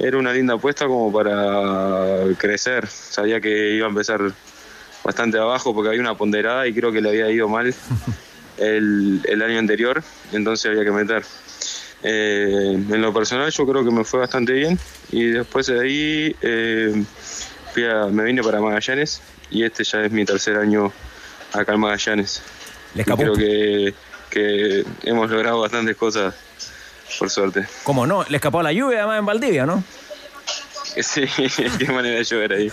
Speaker 12: era una linda apuesta como para crecer. Sabía que iba a empezar bastante abajo porque había una ponderada y creo que le había ido mal el, el año anterior, entonces había que meter. Eh, en lo personal yo creo que me fue bastante bien y después de ahí eh, fui a- me vine para Magallanes y este ya es mi tercer año acá en Magallanes.
Speaker 1: Le
Speaker 12: Y creo que, que hemos logrado bastantes cosas, por suerte.
Speaker 1: ¿Cómo no? Le escapó la lluvia además en Valdivia, ¿no?
Speaker 12: Sí, qué manera de llover ahí.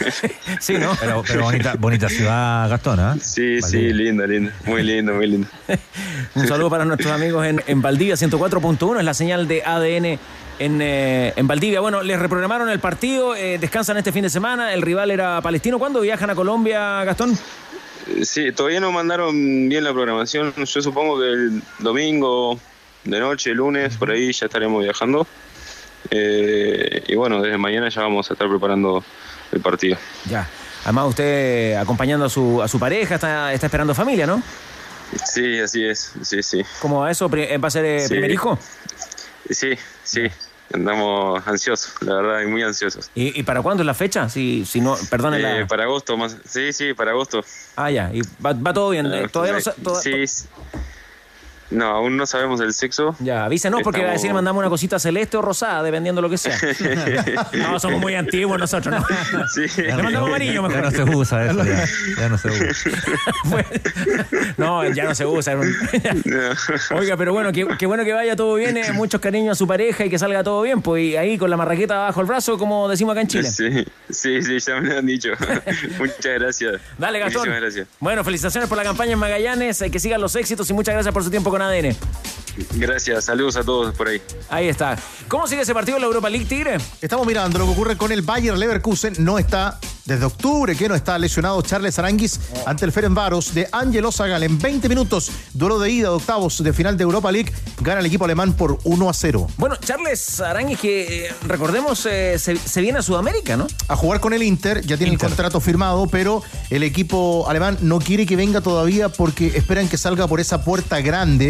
Speaker 1: Sí, ¿no?
Speaker 4: Pero, pero bonita, bonita ciudad, Gastón, ¿ah?
Speaker 12: Sí, sí, linda, linda. Muy lindo, muy lindo.
Speaker 1: Un saludo para nuestros amigos en, en Valdivia 104.1, es la señal de ADN en, eh, en Valdivia. Bueno, les reprogramaron el partido, eh, descansan este fin de semana, el rival era palestino. ¿Cuándo viajan a Colombia, Gastón?
Speaker 12: Sí, todavía no mandaron bien la programación. Yo supongo que el domingo, de noche, lunes, por ahí ya estaremos viajando. Eh, y bueno, desde mañana ya vamos a estar preparando el partido.
Speaker 1: Ya. Además, usted acompañando a su, a su pareja, está, está esperando familia, ¿no?
Speaker 12: Sí, así es, sí, sí.
Speaker 1: ¿Cómo va eso? ¿Va a ser eh,
Speaker 12: Sí.
Speaker 1: primer hijo?
Speaker 12: Sí, sí, andamos ansiosos, la verdad, y muy ansiosos.
Speaker 1: ¿Y, y para cuándo es la fecha? Si, si no, perdone
Speaker 12: Eh,
Speaker 1: la...
Speaker 12: para agosto más, sí, sí, para agosto.
Speaker 1: Ah, ya. Y va, va todo bien. eh, Todavía no... toda-
Speaker 12: Sí, sí. No, aún no sabemos el sexo.
Speaker 1: Ya, avísenos porque va a decir mandamos una cosita celeste o rosada, dependiendo lo que sea. no, somos muy antiguos nosotros, ¿no?
Speaker 12: Sí.
Speaker 1: Le mandamos amarillo
Speaker 4: Ya
Speaker 1: mejor.
Speaker 4: no se usa eso, ya, ya no se usa.
Speaker 1: No, ya no se usa. Oiga, pero bueno, qué, qué bueno que vaya todo bien. eh, muchos cariños a su pareja y que salga todo bien. Pues y ahí con la marraqueta bajo el brazo, como decimos acá en Chile.
Speaker 12: Sí, sí, sí, ya me lo han dicho. Muchas gracias.
Speaker 1: Dale, Gastón.
Speaker 12: Muchísimas gracias.
Speaker 1: Bueno, felicitaciones por la campaña en Magallanes. eh, que sigan los éxitos y muchas gracias por su tiempo con ADN.
Speaker 12: Gracias, saludos a todos por ahí.
Speaker 1: Ahí está. ¿Cómo sigue ese partido en la Europa League, Tigre?
Speaker 8: Estamos mirando lo que ocurre con el Bayer Leverkusen. No está desde octubre que no está lesionado Charles Aranguis ante el Ferenbaros de Angelo Zagal. En 20 minutos, duelo de ida de octavos de final de Europa League. Gana el equipo alemán por 1 a 0.
Speaker 1: Bueno, Charles Aranguis, que eh, recordemos, eh, se, se viene a Sudamérica, ¿no?
Speaker 8: a jugar con el Inter, ya tiene el contrato firmado, pero el equipo alemán no quiere que venga todavía porque esperan que salga por esa puerta grande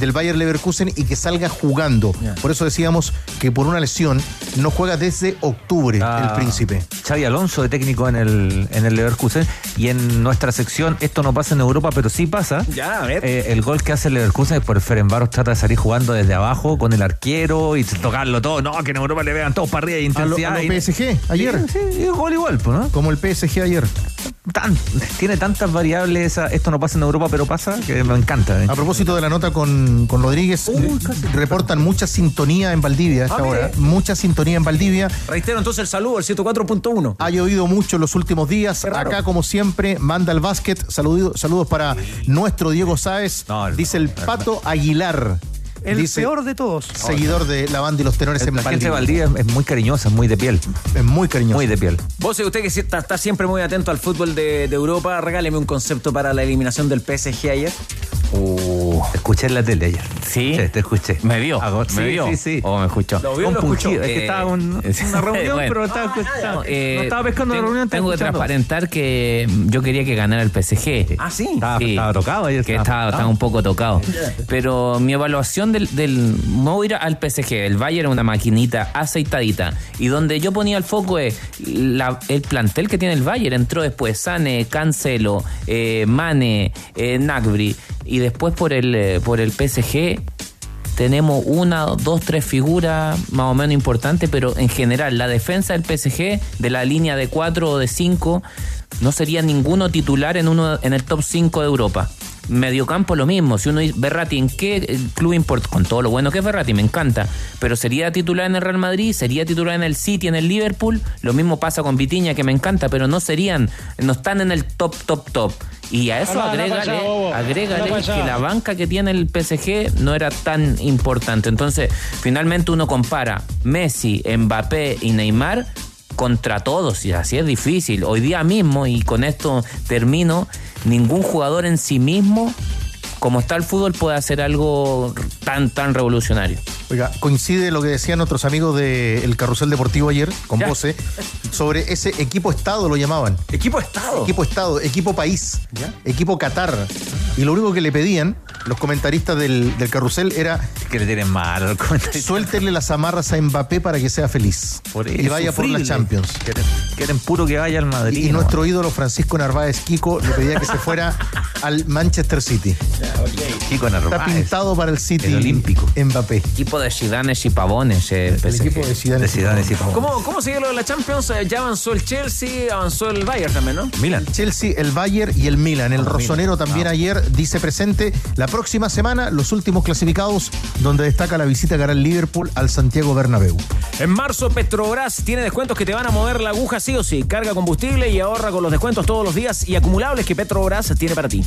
Speaker 8: del Bayer Leverkusen y que salga jugando. Por eso decíamos que por una lesión no juega desde octubre
Speaker 4: Ah,
Speaker 8: el príncipe.
Speaker 4: Xavi Alonso de técnico en el, en el Leverkusen y en nuestra sección esto no pasa en Europa pero sí pasa
Speaker 1: Ya, a ver.
Speaker 4: Eh, el gol que hace el Leverkusen es por Ferenbaros trata de salir jugando desde abajo con el arquero y tocarlo todo no que en Europa le vean todos para arriba y
Speaker 8: A lo,
Speaker 4: intensidad
Speaker 8: a lo PSG ayer.
Speaker 4: Sí, sí, y el gol igual pues, ¿no?
Speaker 8: Como el PSG ayer.
Speaker 4: Tan- tiene tantas variables esa- esto no pasa en Europa pero pasa que me encanta ¿eh?
Speaker 8: A propósito de la nota con, con Rodríguez, reportan mucha sintonía en Valdivia a esta
Speaker 1: Ah,
Speaker 8: hora. Mucha sintonía en Valdivia.
Speaker 1: Reitero entonces el saludo, el 104.1.
Speaker 8: Ha llovido mucho en los últimos días. Acá, como siempre, manda el básquet. Saludo- saludos para nuestro Diego Sáez.
Speaker 4: No,
Speaker 8: dice el Pato Aguilar.
Speaker 13: El
Speaker 8: dice,
Speaker 13: peor de todos.
Speaker 8: Seguidor de la banda y los tenores en
Speaker 4: la gente de
Speaker 8: Valdivia.
Speaker 4: Valdivia es muy cariñosa es muy de piel
Speaker 8: Es muy cariñoso.
Speaker 4: muy de piel
Speaker 1: Vos, eh, usted que está, está siempre muy atento al fútbol de, de Europa, regáleme un concepto para la eliminación del PSG ayer. Oh.
Speaker 4: Te escuché en la tele ayer.
Speaker 9: ¿Sí?
Speaker 4: Sí, te escuché.
Speaker 9: ¿Me vio?
Speaker 4: Hago-
Speaker 9: ¿Me
Speaker 4: sí,
Speaker 9: vio?
Speaker 4: sí, sí.
Speaker 9: ¿O me escuchó?
Speaker 4: Lo vio, lo escuchó. Es que
Speaker 9: Eh,
Speaker 4: estaba en una reunión,
Speaker 9: bueno.
Speaker 4: pero estaba, estaba-
Speaker 9: Eh,
Speaker 4: no estaba pescando la
Speaker 9: tengo-
Speaker 4: reunión.
Speaker 9: Tengo que transparentar que yo quería que ganara el PSG.
Speaker 1: Ah, sí.
Speaker 4: Estaba, estaba tocado ayer.
Speaker 9: Que estaba, estaba un poco tocado. Pero mi evaluación del, del. Me voy a ir al PSG. El Bayern es una maquinita aceitadita. Y donde yo ponía el foco es la- el plantel que tiene el Bayern. Entró después Sane, Cancelo, eh, Mane, eh, Nagri. Y después por el, eh, por el PSG tenemos una, dos, tres figuras más o menos importantes, pero en general la defensa del PSG de la línea de cuatro o de cinco no sería ninguno titular en uno en el top 5 de Europa. Mediocampo lo mismo, si uno dice Berratti en qué eh, club importa, con todo lo bueno que es Berratti, me encanta, pero sería titular en el Real Madrid, sería titular en el City, en el Liverpool, lo mismo pasa con Vitiña que me encanta, pero no serían, no están en el top, top, top. Y a eso
Speaker 13: anda
Speaker 9: agrégale, que la banca que tiene el PSG no era tan importante. Entonces, finalmente uno compara Messi, Mbappé y Neymar contra todos, y así es difícil. Hoy día mismo, y con esto termino, ningún jugador en sí mismo, como está el fútbol, puede hacer algo tan, tan revolucionario.
Speaker 8: Oiga, coincide lo que decían otros amigos del Carrusel Deportivo ayer, con
Speaker 1: Ya.
Speaker 8: Voce, sobre ese equipo Estado lo llamaban.
Speaker 1: Equipo Estado.
Speaker 8: Equipo Estado, equipo país, equipo Qatar. Y lo único que le pedían los comentaristas del, del Carrusel era
Speaker 4: que le tienen mal a los comentaristas.
Speaker 8: suéltenle las amarras a Mbappé para que sea feliz.
Speaker 4: Por
Speaker 8: y vaya por la. Champions.
Speaker 4: Quieren, quieren puro que vaya al Madrid.
Speaker 8: Y, nuestro ídolo Francisco Narváez Kiko le pedía que se fuera al Manchester City.
Speaker 4: Kiko
Speaker 8: Está
Speaker 4: Narváez.
Speaker 8: pintado para el City
Speaker 4: El olímpico.
Speaker 8: Mbappé.
Speaker 9: Equipo de Zidanes y Pavones, eh,
Speaker 8: El equipo de Zidane.
Speaker 4: De Zidane, sí, por favor.
Speaker 1: ¿Cómo, ¿Cómo sigue lo de la Champions? Eh, Ya avanzó el Chelsea, avanzó el Bayern también, ¿no?
Speaker 4: Milan.
Speaker 8: Chelsea, el Bayern y el Milan. El
Speaker 4: Ah,
Speaker 8: Rosonero
Speaker 4: Milan.
Speaker 8: también
Speaker 4: Ah.
Speaker 8: ayer dice presente la próxima semana los últimos clasificados donde destaca la visita que hará el Liverpool al Santiago Bernabéu.
Speaker 1: En marzo, Petrobras tiene descuentos que te van a mover la aguja sí o sí. Carga combustible y ahorra con los descuentos todos los días y acumulables que Petrobras tiene para ti.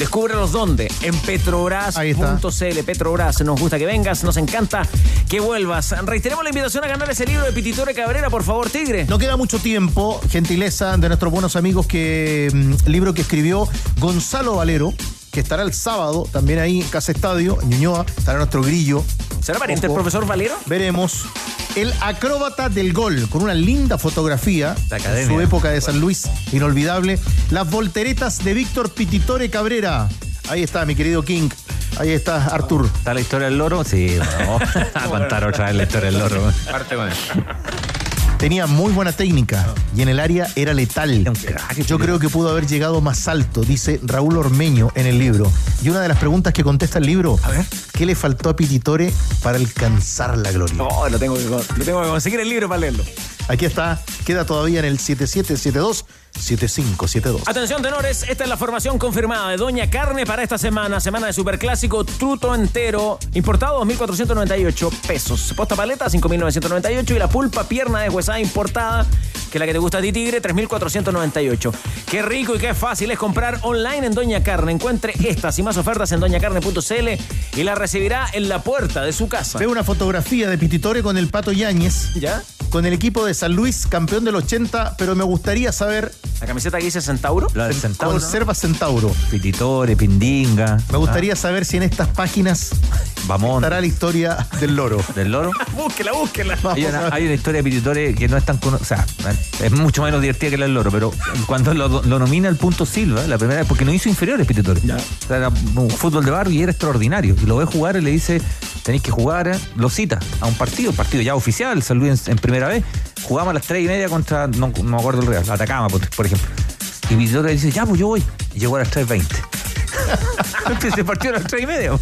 Speaker 1: Descúbrelos dónde. En petrobras.cl. Petrobras, nos gusta que vengas, nos encanta que vuelvas. Reiteremos la invitación a ganar ese libro de Pititore Cabrera, por favor, Tigre.
Speaker 8: No queda mucho tiempo, gentileza de nuestros buenos amigos que mm, libro que escribió Gonzalo Valero, que estará el sábado también ahí en Casa Estadio, en Ñuñoa, estará nuestro grillo.
Speaker 1: ¿Será pariente el profesor Valero?
Speaker 8: Veremos. El acróbata del gol, con una linda fotografía de
Speaker 4: academia.
Speaker 8: su época de San Luis, inolvidable. Las volteretas de Víctor Pititore Cabrera. Ahí está, mi querido King. Ahí está, Artur.
Speaker 4: ¿Está la historia del loro? Sí, vamos a contar otra vez la historia del loro.
Speaker 9: Parte con eso.
Speaker 8: Tenía muy buena técnica y en el área era letal. Yo creo que pudo haber llegado más alto, dice Raúl Ormeño en el libro. Y una de las preguntas que contesta el libro,
Speaker 1: A ver.
Speaker 8: ¿qué le faltó a Pititore para alcanzar la gloria?
Speaker 1: No, lo tengo que, lo tengo que conseguir el libro para leerlo.
Speaker 8: Aquí está, queda todavía en el 7772-7572.
Speaker 1: Atención, tenores, esta es la formación confirmada de Doña Carne para esta semana. Semana de Superclásico, truto entero, importado 2.498 pesos. Posta paleta, 5.998 y la pulpa pierna deshuesada importada, que es la que te gusta a ti, Tigre, 3.498. Qué rico y qué fácil es comprar online en Doña Carne. Encuentre estas y más ofertas en doñacarne.cl y la recibirá en la puerta de su casa.
Speaker 8: Veo una fotografía de Pititore con el Pato Yáñez,
Speaker 1: ¿Ya?
Speaker 8: Con el equipo de San Luis, campeón del 80, pero me gustaría saber,
Speaker 1: La camiseta que dice Centauro.
Speaker 4: La del Centauro.
Speaker 8: conserva Centauro.
Speaker 4: Pititore, Pindinga.
Speaker 8: Me gustaría saber si en estas páginas
Speaker 4: Vamos.
Speaker 8: estará la historia del loro.
Speaker 4: Del loro.
Speaker 1: Búsquela, búsquela.
Speaker 4: Hay una, hay una historia de Pititore que no es tan cono- o sea, es mucho menos divertida que la del loro, pero cuando lo, lo nomina el punto Silva, la primera vez, porque no hizo inferiores Pititore. O sea, era un fútbol de barrio y era extraordinario. Y lo ve jugar y le dice, tenéis que jugar, lo cita a un partido, partido ya oficial, San Luis en, en primera vez. Jugamos a las tres y media contra, no, no me acuerdo el Real, Atacama, por, ejemplo. Y Pititore le dice, ya, pues yo voy. Y llegó a las 3.20. Se partió a las tres y media.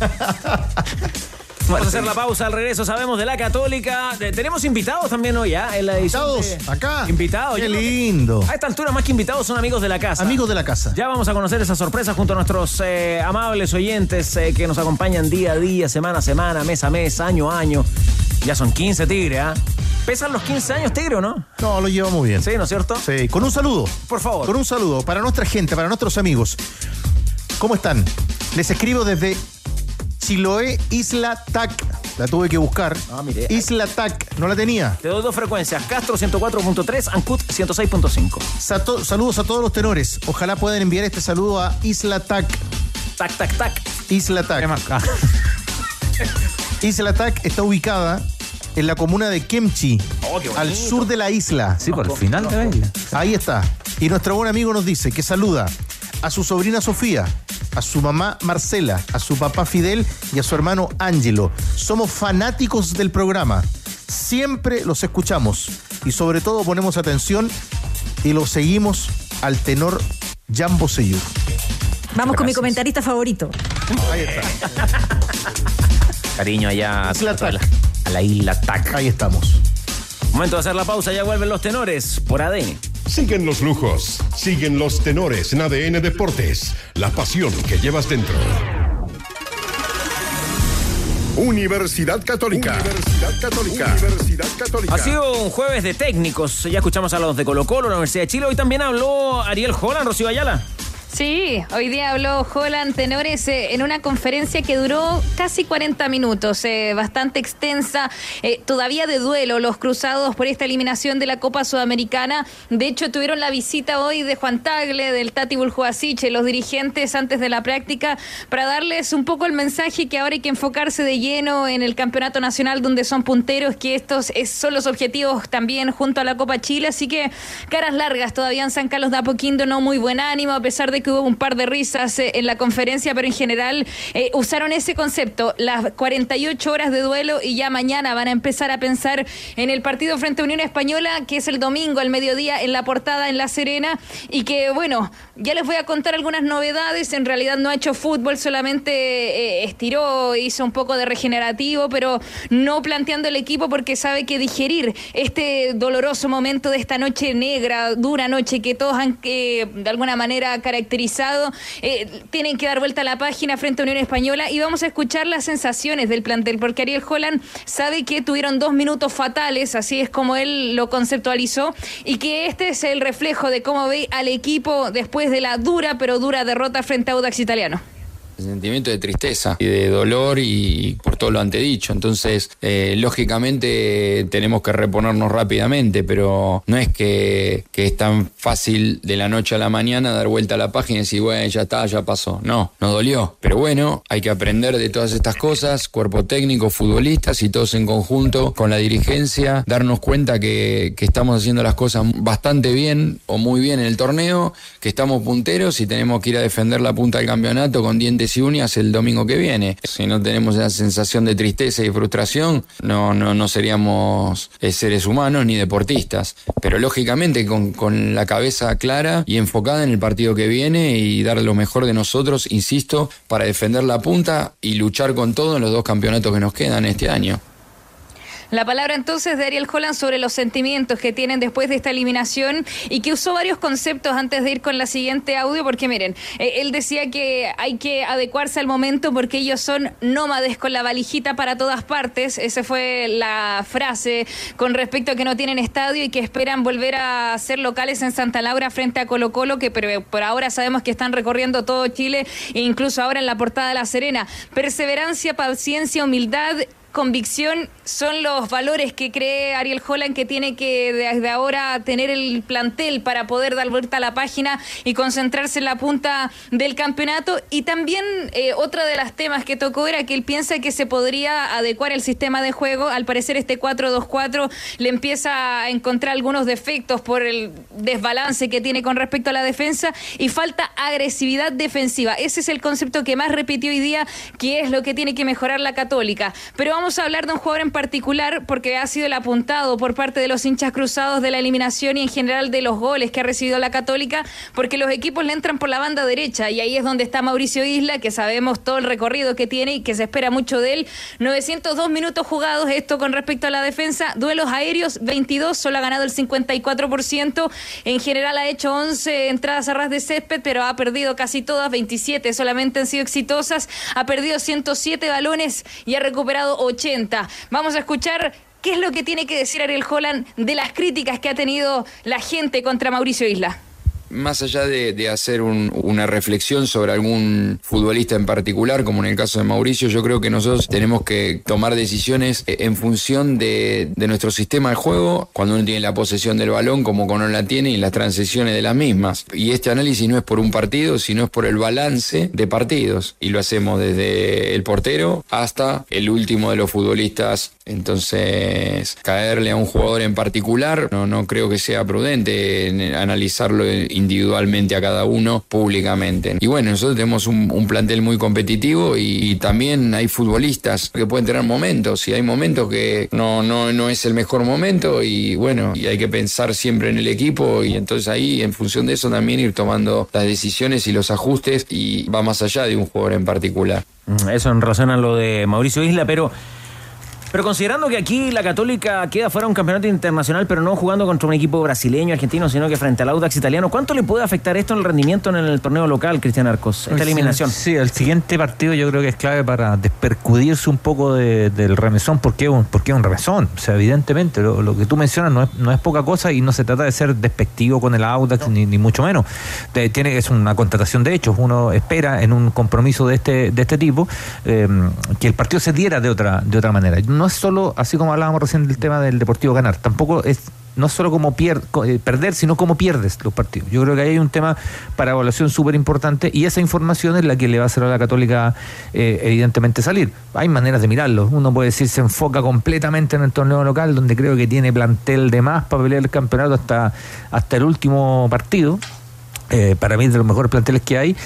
Speaker 1: Vamos a hacer la pausa al regreso. Sabemos de la Católica. Tenemos invitados también hoy, ¿ah? En la edición
Speaker 8: Invitados,
Speaker 1: de-
Speaker 8: acá.
Speaker 1: Invitados.
Speaker 8: Qué lindo.
Speaker 1: A esta altura, más que invitados, son amigos de la casa.
Speaker 8: Amigos de la casa.
Speaker 1: Ya vamos a conocer esa sorpresa junto a nuestros eh, amables oyentes eh, que nos acompañan día a día, semana a semana, mes a mes, año a año. Ya son 15 tigres, ¿ah? ¿Pesan los 15 años tigre o no?
Speaker 8: No, lo lleva muy bien.
Speaker 1: Sí, ¿no es cierto?
Speaker 8: Sí, con un saludo.
Speaker 1: Por favor.
Speaker 8: Con un saludo para nuestra gente, para nuestros amigos. ¿Cómo están? Les escribo desde Chiloé, Isla Tac. La tuve que buscar.
Speaker 1: Ah, mire.
Speaker 8: Isla Tac, no la tenía.
Speaker 1: Te doy dos frecuencias, Castro 104.3, Ancud 106.5.
Speaker 8: Sato- saludos a todos los tenores. Ojalá puedan enviar este saludo a Isla Tac.
Speaker 1: Tac, tac, tac.
Speaker 8: Isla Tac. Isla Tac está ubicada en la comuna de Kemchi,
Speaker 1: Oh, qué bonito.
Speaker 8: al sur de la isla.
Speaker 4: Sí, por el final de la isla.
Speaker 8: Ahí está. Y nuestro buen amigo nos dice que saluda a su sobrina Sofía, a su mamá Marcela, a su papá Fidel y a su hermano Ángelo. Somos fanáticos del programa. Siempre los escuchamos y sobre todo ponemos atención y lo seguimos al tenor Jambo Seyur.
Speaker 13: Vamos con mi comentarista favorito.
Speaker 8: Ahí está.
Speaker 1: Cariño allá a,
Speaker 8: Isla
Speaker 1: a la, a la isla Tac.
Speaker 8: Ahí estamos.
Speaker 1: Momento de hacer la pausa, ya vuelven los tenores por ADN.
Speaker 7: Siguen los lujos, siguen los tenores en ADN Deportes, la pasión que llevas dentro. Universidad Católica. Universidad Católica. Universidad Católica.
Speaker 1: Ha sido un jueves de técnicos. Ya escuchamos a los de Colo Colo, la Universidad de Chile. Hoy también habló Ariel Holland, Rocío Ayala.
Speaker 14: Sí, hoy día habló Holland Tenores eh, en una conferencia que duró casi 40 minutos, eh, bastante extensa, eh, todavía de duelo los cruzados por esta eliminación de la Copa Sudamericana. De hecho, tuvieron la visita hoy de Juan Tagle, del Tati Buljuasiche, los dirigentes antes de la práctica, para darles un poco el mensaje que ahora hay que enfocarse de lleno en el Campeonato Nacional donde son punteros, que estos es- son los objetivos también junto a la Copa Chile. Así que caras largas todavía en San Carlos de Apoquindo, no muy buen ánimo, a pesar que hubo un par de risas eh, en la conferencia, pero en general eh, usaron ese concepto, las 48 horas de duelo y ya mañana van a empezar a pensar en el partido frente a Unión Española, que es el domingo al mediodía en la portada en La Serena y que bueno, ya les voy a contar algunas novedades, en realidad no ha hecho fútbol, solamente eh, estiró, hizo un poco de regenerativo, pero no planteando el equipo porque sabe que digerir. Este doloroso momento de esta noche negra, dura noche que todos han eh, de alguna manera caracterizado, eh, tienen que dar vuelta a la página frente a Unión Española y vamos a escuchar las sensaciones del plantel, porque Ariel Holland sabe que tuvieron dos minutos fatales, así es como él lo conceptualizó, y que este es el reflejo de cómo ve al equipo después de la dura, pero dura derrota frente a Audax Italiano.
Speaker 15: Sentimiento de tristeza y de dolor y por todo lo antedicho. Entonces, eh, lógicamente tenemos que reponernos rápidamente, pero no es que, es tan fácil de la noche a la mañana dar vuelta a la página y decir, bueno, ya está, ya pasó. No, nos dolió. Pero bueno, hay que aprender de todas estas cosas, cuerpo técnico, futbolistas y todos en conjunto con la dirigencia, darnos cuenta que estamos haciendo las cosas bastante bien o muy bien en el torneo, que estamos punteros y tenemos que ir a defender la punta del campeonato con dientes y uñas el domingo que viene. Si no tenemos esa sensación de tristeza y frustración, no, no, no seríamos eh, seres humanos ni deportistas. Pero lógicamente con, con la cabeza clara y enfocada en el partido que viene y dar lo mejor de nosotros, insisto, para defender la punta y luchar con todo en los dos campeonatos que nos quedan este año.
Speaker 14: La palabra entonces de Ariel Holland sobre los sentimientos que tienen después de esta eliminación y que usó varios conceptos antes de ir con la siguiente audio, porque miren, eh, él decía que hay que adecuarse al momento porque ellos son nómades con la valijita para todas partes. Esa fue la frase con respecto a que no tienen estadio y que esperan volver a ser locales en Santa Laura frente a Colo Colo, que pero por ahora sabemos que están recorriendo todo Chile e incluso ahora en la portada de La Serena. Perseverancia, paciencia, humildad convicción son los valores que cree Ariel Holland que tiene que desde ahora tener el plantel para poder dar vuelta a la página y concentrarse en la punta del campeonato. Y también eh, otra de las temas que tocó era que él piensa que se podría adecuar el sistema de juego. Al parecer este 4-2-4 le empieza a encontrar algunos defectos por el desbalance que tiene con respecto a la defensa y falta agresividad defensiva. Ese es el concepto que más repitió hoy día, que es lo que tiene que mejorar la católica. Pero vamos a hablar de un jugador en particular porque ha sido el apuntado por parte de los hinchas cruzados de la eliminación y en general de los goles que ha recibido la Católica, porque los equipos le entran por la banda derecha y ahí es donde está Mauricio Isla, que sabemos todo el recorrido que tiene y que se espera mucho de él. 902 minutos jugados, esto con respecto a la defensa, duelos aéreos 22, solo ha ganado el 54%, en general ha hecho 11 entradas a ras de césped, pero ha perdido casi todas, 27 solamente han sido exitosas, ha perdido 107 balones y ha recuperado 80. Vamos a escuchar qué es lo que tiene que decir Ariel Holland de las críticas que ha tenido la gente contra Mauricio Isla.
Speaker 15: Más allá de, de hacer un- una reflexión sobre algún futbolista en particular, como en el caso de Mauricio, yo creo que nosotros tenemos que tomar decisiones en función de, de nuestro sistema de juego, cuando uno tiene la posesión del balón, como cuando no la tiene, y las transiciones de las mismas. Y este análisis no es por un partido, sino es por el balance de partidos. Y lo hacemos desde el portero hasta el último de los futbolistas. Entonces, caerle a un jugador en particular, no, no creo que sea prudente en analizarlo individualmente a cada uno públicamente. Y bueno, nosotros tenemos un, plantel muy competitivo y, también hay futbolistas que pueden tener momentos y hay momentos que no, no, no es el mejor momento y bueno, y hay que pensar siempre en el equipo y entonces ahí en función de eso también ir tomando las decisiones y los ajustes y va más allá de un jugador en particular.
Speaker 1: Mm, Eso en relación a lo de Mauricio Isla, pero, pero considerando que aquí la Católica queda fuera de un campeonato internacional, pero no jugando contra un equipo brasileño, argentino, sino que frente al Audax italiano, ¿cuánto le puede afectar esto en el rendimiento en el torneo local, Cristian Arcos? Esta
Speaker 4: Sí,
Speaker 1: eliminación.
Speaker 4: Sí, el siguiente partido yo creo que es clave para despercudirse un poco de- del remesón, porque es un, porque un remesón. O sea, evidentemente, lo, lo que tú mencionas no es, no es poca cosa y no se trata de ser despectivo con el Audax, ni, ni mucho menos. Te- tiene, es una contratación de hechos. Uno espera en un compromiso de este, de este tipo eh, que el partido se diera de otra, de otra manera. No es solo, así como hablábamos recién del tema del Deportivo ganar, tampoco es no solo como pier- eh, perder, sino cómo pierdes los partidos. Yo creo que ahí hay un tema para evaluación súper importante y esa información es la que le va a hacer a la Católica eh, evidentemente salir. Hay maneras de mirarlo. Uno puede decir se enfoca completamente en el torneo local, donde creo que tiene plantel de más para pelear el campeonato hasta, hasta el último partido. Eh, para mí es de los mejores planteles que hay.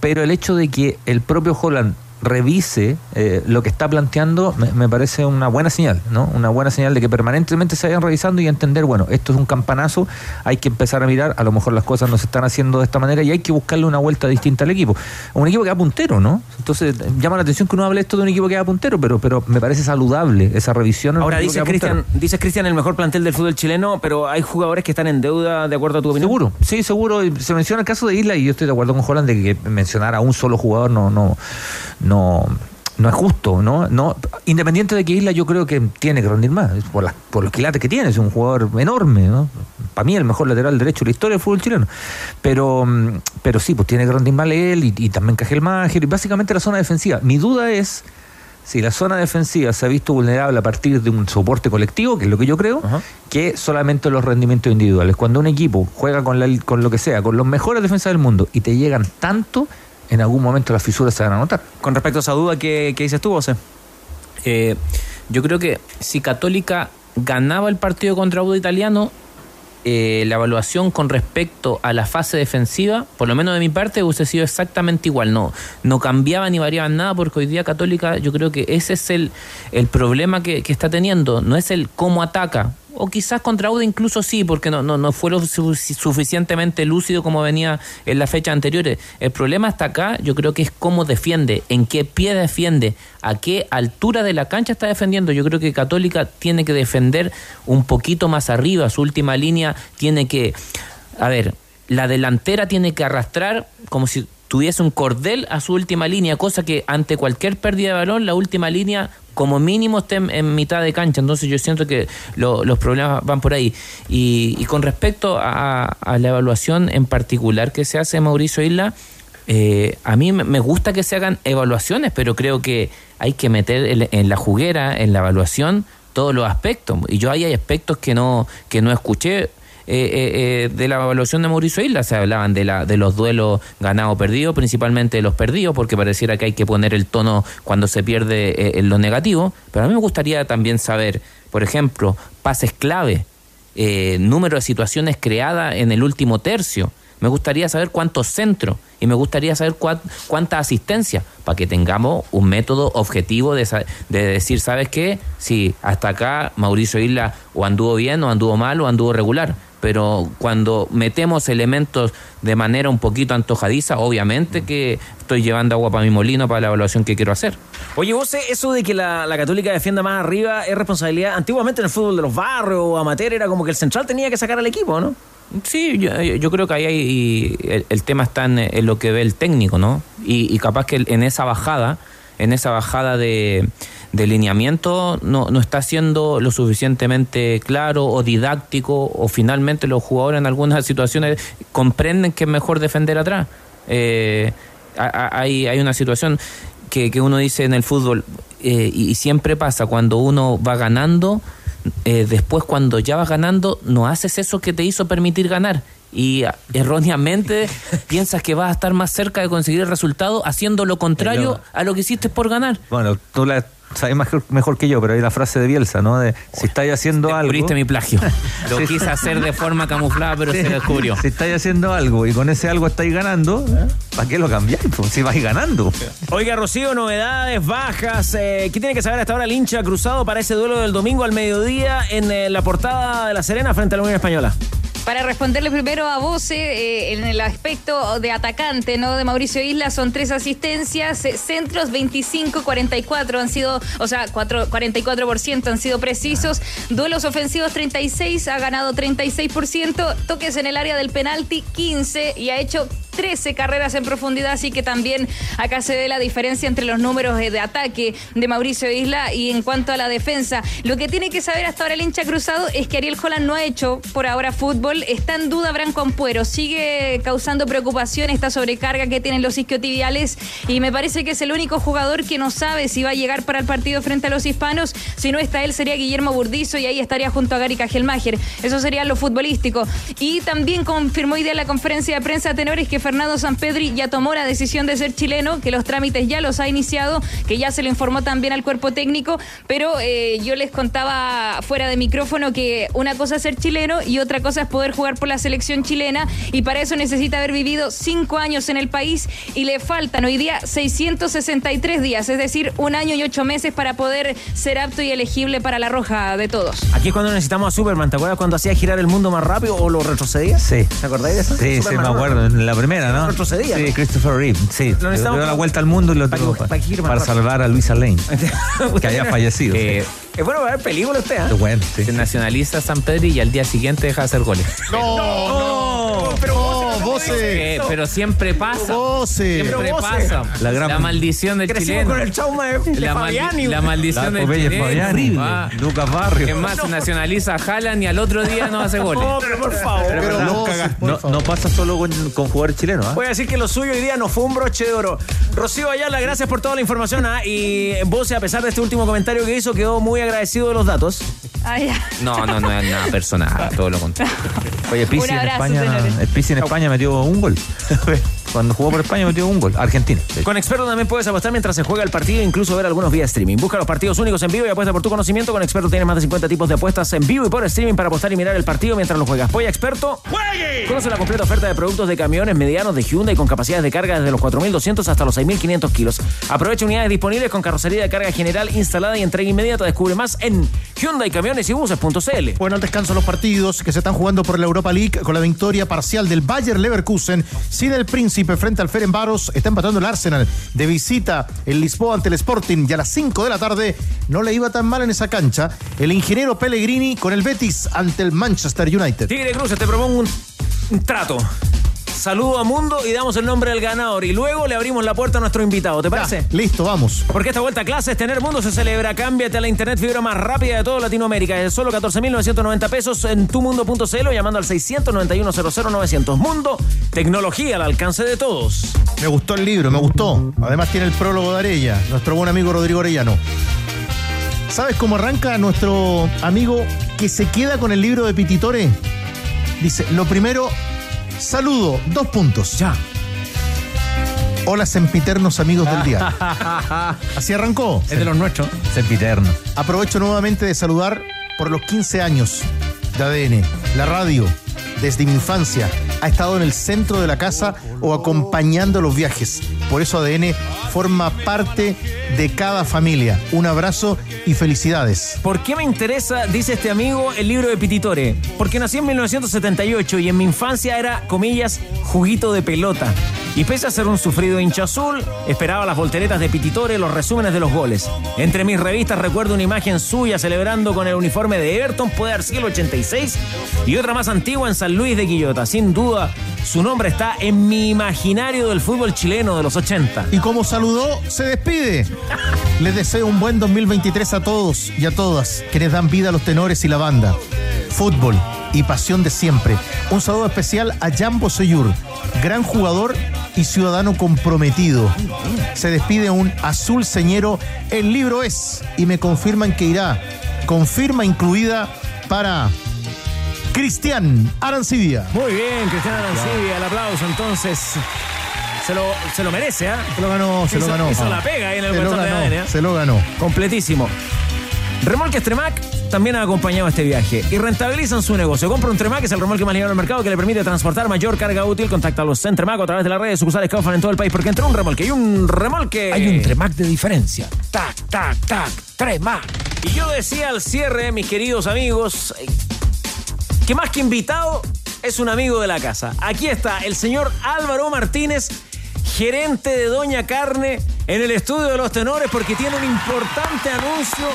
Speaker 4: Pero el hecho de que el propio Holland revise eh, lo que está planteando me, me parece una buena señal, ¿no? Una buena señal de que permanentemente se vayan revisando y entender, bueno, esto es un campanazo, hay que empezar a mirar, a lo mejor las cosas no se están haciendo de esta manera y hay que buscarle una vuelta distinta al equipo. Un equipo que va puntero, ¿no? Entonces llama la atención que uno hable esto de un equipo que va puntero, pero, pero me parece saludable esa revisión.
Speaker 1: Ahora
Speaker 4: puntero.
Speaker 1: Cristian, dices Cristian el mejor plantel del fútbol chileno, pero hay jugadores que están en deuda de acuerdo a tu opinión.
Speaker 4: Seguro, sí, seguro. Se menciona el caso de Isla y yo estoy de acuerdo con Holland de que mencionar a un solo jugador no, no, no, no es justo, ¿no? no Independiente de que Isla yo creo que tiene que rendir más, por, las- por los quilates que tiene, es un jugador enorme, ¿no? Para mí el mejor lateral derecho de la historia del fútbol chileno. Pero, mm, pero sí, pues tiene que rendir más él y, y también Cajel Máger y básicamente la zona defensiva. Mi duda es si la zona defensiva se ha visto vulnerable a partir de un soporte colectivo, que es lo que yo creo, que solamente los rendimientos individuales. Cuando un equipo juega con, la- con lo que sea, con los mejores defensas del mundo y te llegan tanto, en algún momento las fisuras se van a notar.
Speaker 1: Con respecto a esa duda, ¿qué, qué dices tú, José?
Speaker 9: Eh, yo creo que si Católica ganaba el partido contra Audo Italiano, eh, la evaluación con respecto a la fase defensiva, por lo menos de mi parte, hubiese sido exactamente igual. No, no cambiaban ni variaban nada, porque hoy día Católica, yo creo que ese es el, el problema que, que está teniendo. No es el cómo ataca. O quizás contra Auda incluso sí, porque no, no, no fue lo su- suficientemente lúcido como venía en las fechas anteriores. El problema hasta acá, yo creo que es cómo defiende, en qué pie defiende, a qué altura de la cancha está defendiendo. Yo creo que Católica tiene que defender un poquito más arriba, su última línea tiene que, a ver, la delantera tiene que arrastrar como si tuviese un cordel a su última línea, cosa que ante cualquier pérdida de balón, la última línea como mínimo esté en, mitad de cancha. Entonces yo siento que lo- los problemas van por ahí. Y, y con respecto a, la evaluación en particular que se hace Mauricio Isla, eh, a mí me- gusta que se hagan evaluaciones, pero creo que hay que meter en, en la juguera, en la evaluación, todos los aspectos. Y yo ahí hay aspectos que no, que no escuché. Eh, eh, eh, de la evaluación de Mauricio Isla se hablaban de la de los duelos ganados o perdidos, principalmente de los perdidos, porque pareciera que hay que poner el tono cuando se pierde eh, en lo negativo. Pero a mí me gustaría también saber, por ejemplo, pases clave, eh, número de situaciones creadas en el último tercio. Me gustaría saber cuántos centros y me gustaría saber cuán- cuánta asistencia para que tengamos un método objetivo de, de decir, ¿sabes qué? Si hasta acá Mauricio Isla o anduvo bien o anduvo mal o anduvo regular. Pero cuando metemos elementos de manera un poquito antojadiza, obviamente que estoy llevando agua para mi molino para la evaluación que quiero hacer.
Speaker 1: Oye, vos, eso de que la, la Católica defienda más arriba es responsabilidad. Antiguamente en el fútbol de los barrios o amateur era como que el central tenía que sacar al equipo, ¿no?
Speaker 9: Sí, yo, yo creo que ahí hay, el, el tema está en, en lo que ve el técnico, ¿no? Y, y capaz que en esa bajada, en esa bajada de, de lineamiento no, no está siendo lo suficientemente claro o didáctico o finalmente los jugadores en algunas situaciones comprenden que es mejor defender atrás. Eh, hay, hay una situación que, que uno dice en el fútbol eh, y, y siempre pasa cuando uno va ganando, eh, después cuando ya vas ganando no haces eso que te hizo permitir ganar. Y ah, erróneamente piensas que vas a estar más cerca de conseguir el resultado haciendo lo contrario a lo que hiciste por ganar.
Speaker 4: Bueno, tú la sabes mejor, mejor que yo, pero hay la frase de Bielsa, ¿no? De si estáis haciendo algo.
Speaker 9: Descubriste mi plagio. Lo
Speaker 4: Sí.
Speaker 9: quise hacer de forma camuflada, pero se descubrió.
Speaker 4: Si estáis haciendo algo y con ese algo estáis ganando, ¿para qué lo cambiáis? Pues, si vais ganando.
Speaker 1: Oiga, Rocío, novedades, bajas. Eh, ¿Qué tiene que saber hasta ahora el hincha cruzado para ese duelo del domingo al mediodía en eh, la portada de La Serena frente a la Unión Española?
Speaker 14: Para responderle primero a Voce, eh, en el aspecto de atacante, ¿no? De Mauricio Isla son tres asistencias, eh, centros 25, 44 han sido, o sea, cuatro- 44% han sido precisos, duelos ofensivos 36, ha ganado 36%, toques en el área del penalti 15 y ha hecho 13 carreras en profundidad, así que también acá se ve la diferencia entre los números eh, de ataque de Mauricio Isla y en cuanto a la defensa. Lo que tiene que saber hasta ahora el hincha cruzado es que Ariel Holland no ha hecho por ahora fútbol. Está en duda Branco Ampuero. Sigue causando preocupación esta sobrecarga que tienen los isquiotibiales y me parece que es el único jugador que no sabe si va a llegar para el partido frente a los hispanos. Si no está él, sería Guillermo Burdizo y ahí estaría junto a Gary Cajelmacher. Eso sería lo futbolístico. Y también confirmó hoy día en la conferencia de prensa tenores que Fernando Sampedri ya tomó la decisión de ser chileno, que los trámites ya los ha iniciado, que ya se lo informó también al cuerpo técnico, pero eh, yo les contaba fuera de micrófono que una cosa es ser chileno y otra cosa es poder jugar por la selección chilena y para eso necesita haber vivido cinco años en el país y le faltan hoy día 663 días, es decir, un año y ocho meses para poder ser apto y elegible para la roja de todos.
Speaker 1: Aquí es cuando necesitamos a Superman. ¿Te acuerdas cuando hacía girar el mundo más rápido o lo retrocedía?
Speaker 4: Sí.
Speaker 1: ¿Te acordáis de eso?
Speaker 4: Sí, sí, me acuerdo. En la primera, ¿no?
Speaker 1: Retrocedía,
Speaker 4: Sí,
Speaker 1: ¿no?
Speaker 4: Christopher Reeve. Sí.
Speaker 1: Lo necesitamos
Speaker 4: dio la vuelta al mundo y lo
Speaker 1: para-
Speaker 4: tuvo
Speaker 1: para
Speaker 4: salvar a Luisa Lane, que había fallecido.
Speaker 9: Eh,
Speaker 1: Es bueno ver películas usted, ¿ah?
Speaker 4: Qué bueno, sí.
Speaker 9: Se nacionaliza San Pedro y al día siguiente deja de hacer goles.
Speaker 8: No, no,
Speaker 1: pero
Speaker 8: no, Voce.
Speaker 9: Eh, pero siempre pasa.
Speaker 8: Voce.
Speaker 9: Siempre
Speaker 1: Pero Voce.
Speaker 9: pasa.
Speaker 4: La
Speaker 9: La,
Speaker 4: gran-
Speaker 9: maldición del
Speaker 1: Crecimos
Speaker 9: chileno.
Speaker 1: con el trauma de, de
Speaker 9: la,
Speaker 1: Fabiani.
Speaker 9: la maldición
Speaker 4: La
Speaker 9: del chileno.
Speaker 4: Fabiani,
Speaker 9: Ah,
Speaker 4: Lucas Barrio.
Speaker 9: que más se nacionaliza a Haaland y al otro día no hace goles.
Speaker 1: No, pero por favor.
Speaker 8: Pero por
Speaker 4: No,
Speaker 8: favor.
Speaker 4: no pasa solo con, con jugadores chilenos, ¿ah?
Speaker 1: Voy a decir que lo suyo hoy día no fue un broche de oro. Rocío Ayala, gracias por toda la información. ¿ah? Y vos, a pesar de este último comentario que hizo, quedó muy agradecido de los datos.
Speaker 14: Ah, ya.
Speaker 9: No, no, no es nada personal, todo lo contrario.
Speaker 4: Oye,
Speaker 14: Un
Speaker 4: en
Speaker 14: abrazo,
Speaker 4: España,
Speaker 14: señores.
Speaker 4: el Pizzi en España metió un gol. Cuando jugó por España metió un gol. Argentina.
Speaker 1: Con Experto también puedes apostar mientras se juega el partido e incluso ver algunos vía streaming. Busca los partidos únicos en vivo y apuesta por tu conocimiento. Con Experto tienes más de 50 tipos de apuestas en vivo y por streaming para apostar y mirar el partido mientras lo juegas. Polla Experto. ¡Juegue! Conoce la completa oferta de productos de camiones medianos de Hyundai con capacidades de carga desde los 4.200 hasta los 6.500 kilos. Aprovecha unidades disponibles con carrocería de carga general instalada y entrega inmediata. Descubre más en Hyundai Camiones y Buses.cl.
Speaker 8: Bueno, al descanso los partidos que se están jugando por la Europa League con la victoria parcial del Bayer Leverkusen. Sin el Príncipe frente al Ferenbaros. Está empatando el Arsenal de visita el Lisboa ante el Sporting. Y a las 5 de la tarde no le iba tan mal en esa cancha. El ingeniero Pellegrini con el Betis ante el Manchester United.
Speaker 1: Tigre Cruces, te propongo un trato. Saludo a Mundo y damos el nombre del ganador. Y luego le abrimos la puerta a nuestro invitado. ¿Te parece?
Speaker 8: Ya, listo, vamos.
Speaker 1: Porque esta vuelta a clases, Tener Mundo se celebra. Cámbiate a la internet fibra más rápida de toda Latinoamérica. Es solo 14.990 pesos en tumundo.cl o llamando al 691-00-900. Mundo, tecnología al alcance de todos.
Speaker 8: Me gustó el libro, me gustó. Además tiene el prólogo de Arella, nuestro buen amigo Rodrigo Orellano. ¿Sabes cómo arranca nuestro amigo que se queda con el libro de Pititore? Dice, lo primero, saludo, dos puntos.
Speaker 1: Ya.
Speaker 8: Hola sempiternos amigos del día. Así arrancó.
Speaker 4: Es de los nuestros. Sempiterno.
Speaker 8: Aprovecho nuevamente de saludar por los 15 años de ADN. La radio, desde mi infancia, ha estado en el centro de la casa o acompañando los viajes. Por eso ADN forma parte de cada familia. Un abrazo y felicidades.
Speaker 1: ¿Por qué me interesa, dice este amigo, el libro de Pititore? Porque nací en 1978 y en mi infancia era, comillas, juguito de pelota. Y pese a ser un sufrido hincha azul, esperaba las volteretas de Pititore, los resúmenes de los goles. Entre mis revistas recuerdo una imagen suya celebrando con el uniforme de Everton, puede haber el 86, y otra más antigua en San Luis de Quillota. Sin duda, Su nombre está en mi imaginario del fútbol chileno de los 80.
Speaker 8: Y como saludó, se despide. Les deseo un buen 2023 a todos y a todas quienes dan vida a los tenores y la banda. Fútbol y pasión de siempre. Un saludo especial a Jambo Soyur, gran jugador y ciudadano comprometido. Se despide un azul señero. El libro es, y me confirman que irá. Confirma incluida para Cristian Arancibia.
Speaker 1: Muy bien, Cristian Arancibia, el aplauso entonces. Se lo, se lo merece, ¿ah?
Speaker 8: Se lo ganó, se
Speaker 1: Hizo-
Speaker 8: lo ganó.
Speaker 1: hizo la pega ahí en el
Speaker 8: se lo
Speaker 1: botón de
Speaker 8: ganó,
Speaker 1: ADN, ¿eh?
Speaker 8: se lo ganó.
Speaker 1: Completísimo. Remolques Tremac también ha acompañado este viaje y rentabilizan su negocio. Compra un Tremac, es el remolque más ligero al mercado que le permite transportar mayor carga útil. Contáctalos en Tremac a través de las redes sucursales Kaufman en todo el país, porque entre un remolque y un remolque.
Speaker 16: Hay un Tremac de diferencia. Tac, tac, tac. Tremac.
Speaker 1: Y yo decía al cierre, mis queridos amigos, eh, que más que invitado es un amigo de la casa. Aquí está el señor Álvaro Martínez, gerente de Doña Carne, en el estudio de los tenores, porque tiene un importante anuncio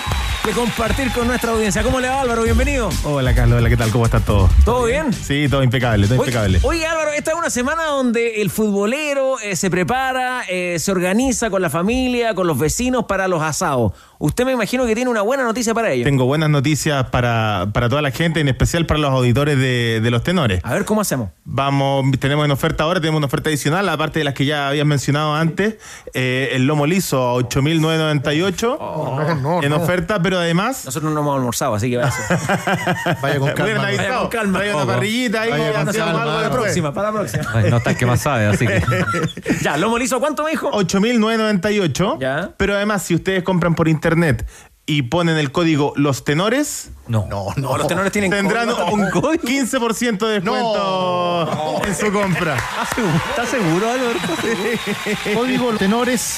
Speaker 1: que compartir con nuestra audiencia. ¿Cómo le va Álvaro? Bienvenido.
Speaker 17: Hola Carlos, hola, ¿qué tal? ¿Cómo está todo?
Speaker 1: ¿Todo bien?
Speaker 17: Sí, todo impecable, todo
Speaker 1: Oye,
Speaker 17: impecable.
Speaker 1: oye, Álvaro, esta es una semana donde el futbolero eh, se prepara, eh, se organiza con la familia, con los vecinos para los asados. Usted me imagino que tiene una buena noticia para ellos.
Speaker 17: Tengo buenas noticias para, para toda la gente, en especial para los auditores de, de los tenores.
Speaker 1: A ver, ¿cómo hacemos?
Speaker 17: Vamos, tenemos en oferta ahora, tenemos una oferta adicional, aparte de las que ya habías mencionado antes, eh, el lomo liso a 8.998 en oferta, pero además...
Speaker 1: Nosotros no hemos almorzado, así que vaya.
Speaker 8: Vaya con calma. Vaya
Speaker 1: con calma.
Speaker 17: trae una parrillita ahí,
Speaker 8: Vaya con calma.
Speaker 1: Para la próxima, para la próxima.
Speaker 4: Ay, no está el que más sabe, así que.
Speaker 1: Ya, lomo liso, ¿cuánto me dijo?
Speaker 17: 8.998.
Speaker 1: Ya.
Speaker 17: Pero además, si ustedes compran por internet y ponen el código Los Tenores,
Speaker 4: No.
Speaker 8: No,
Speaker 1: No, los tenores tienen
Speaker 17: tendrán
Speaker 1: código.
Speaker 17: un 15% de descuento en su compra.
Speaker 4: ¿Estás seguro, Álvaro?
Speaker 8: Código tenores.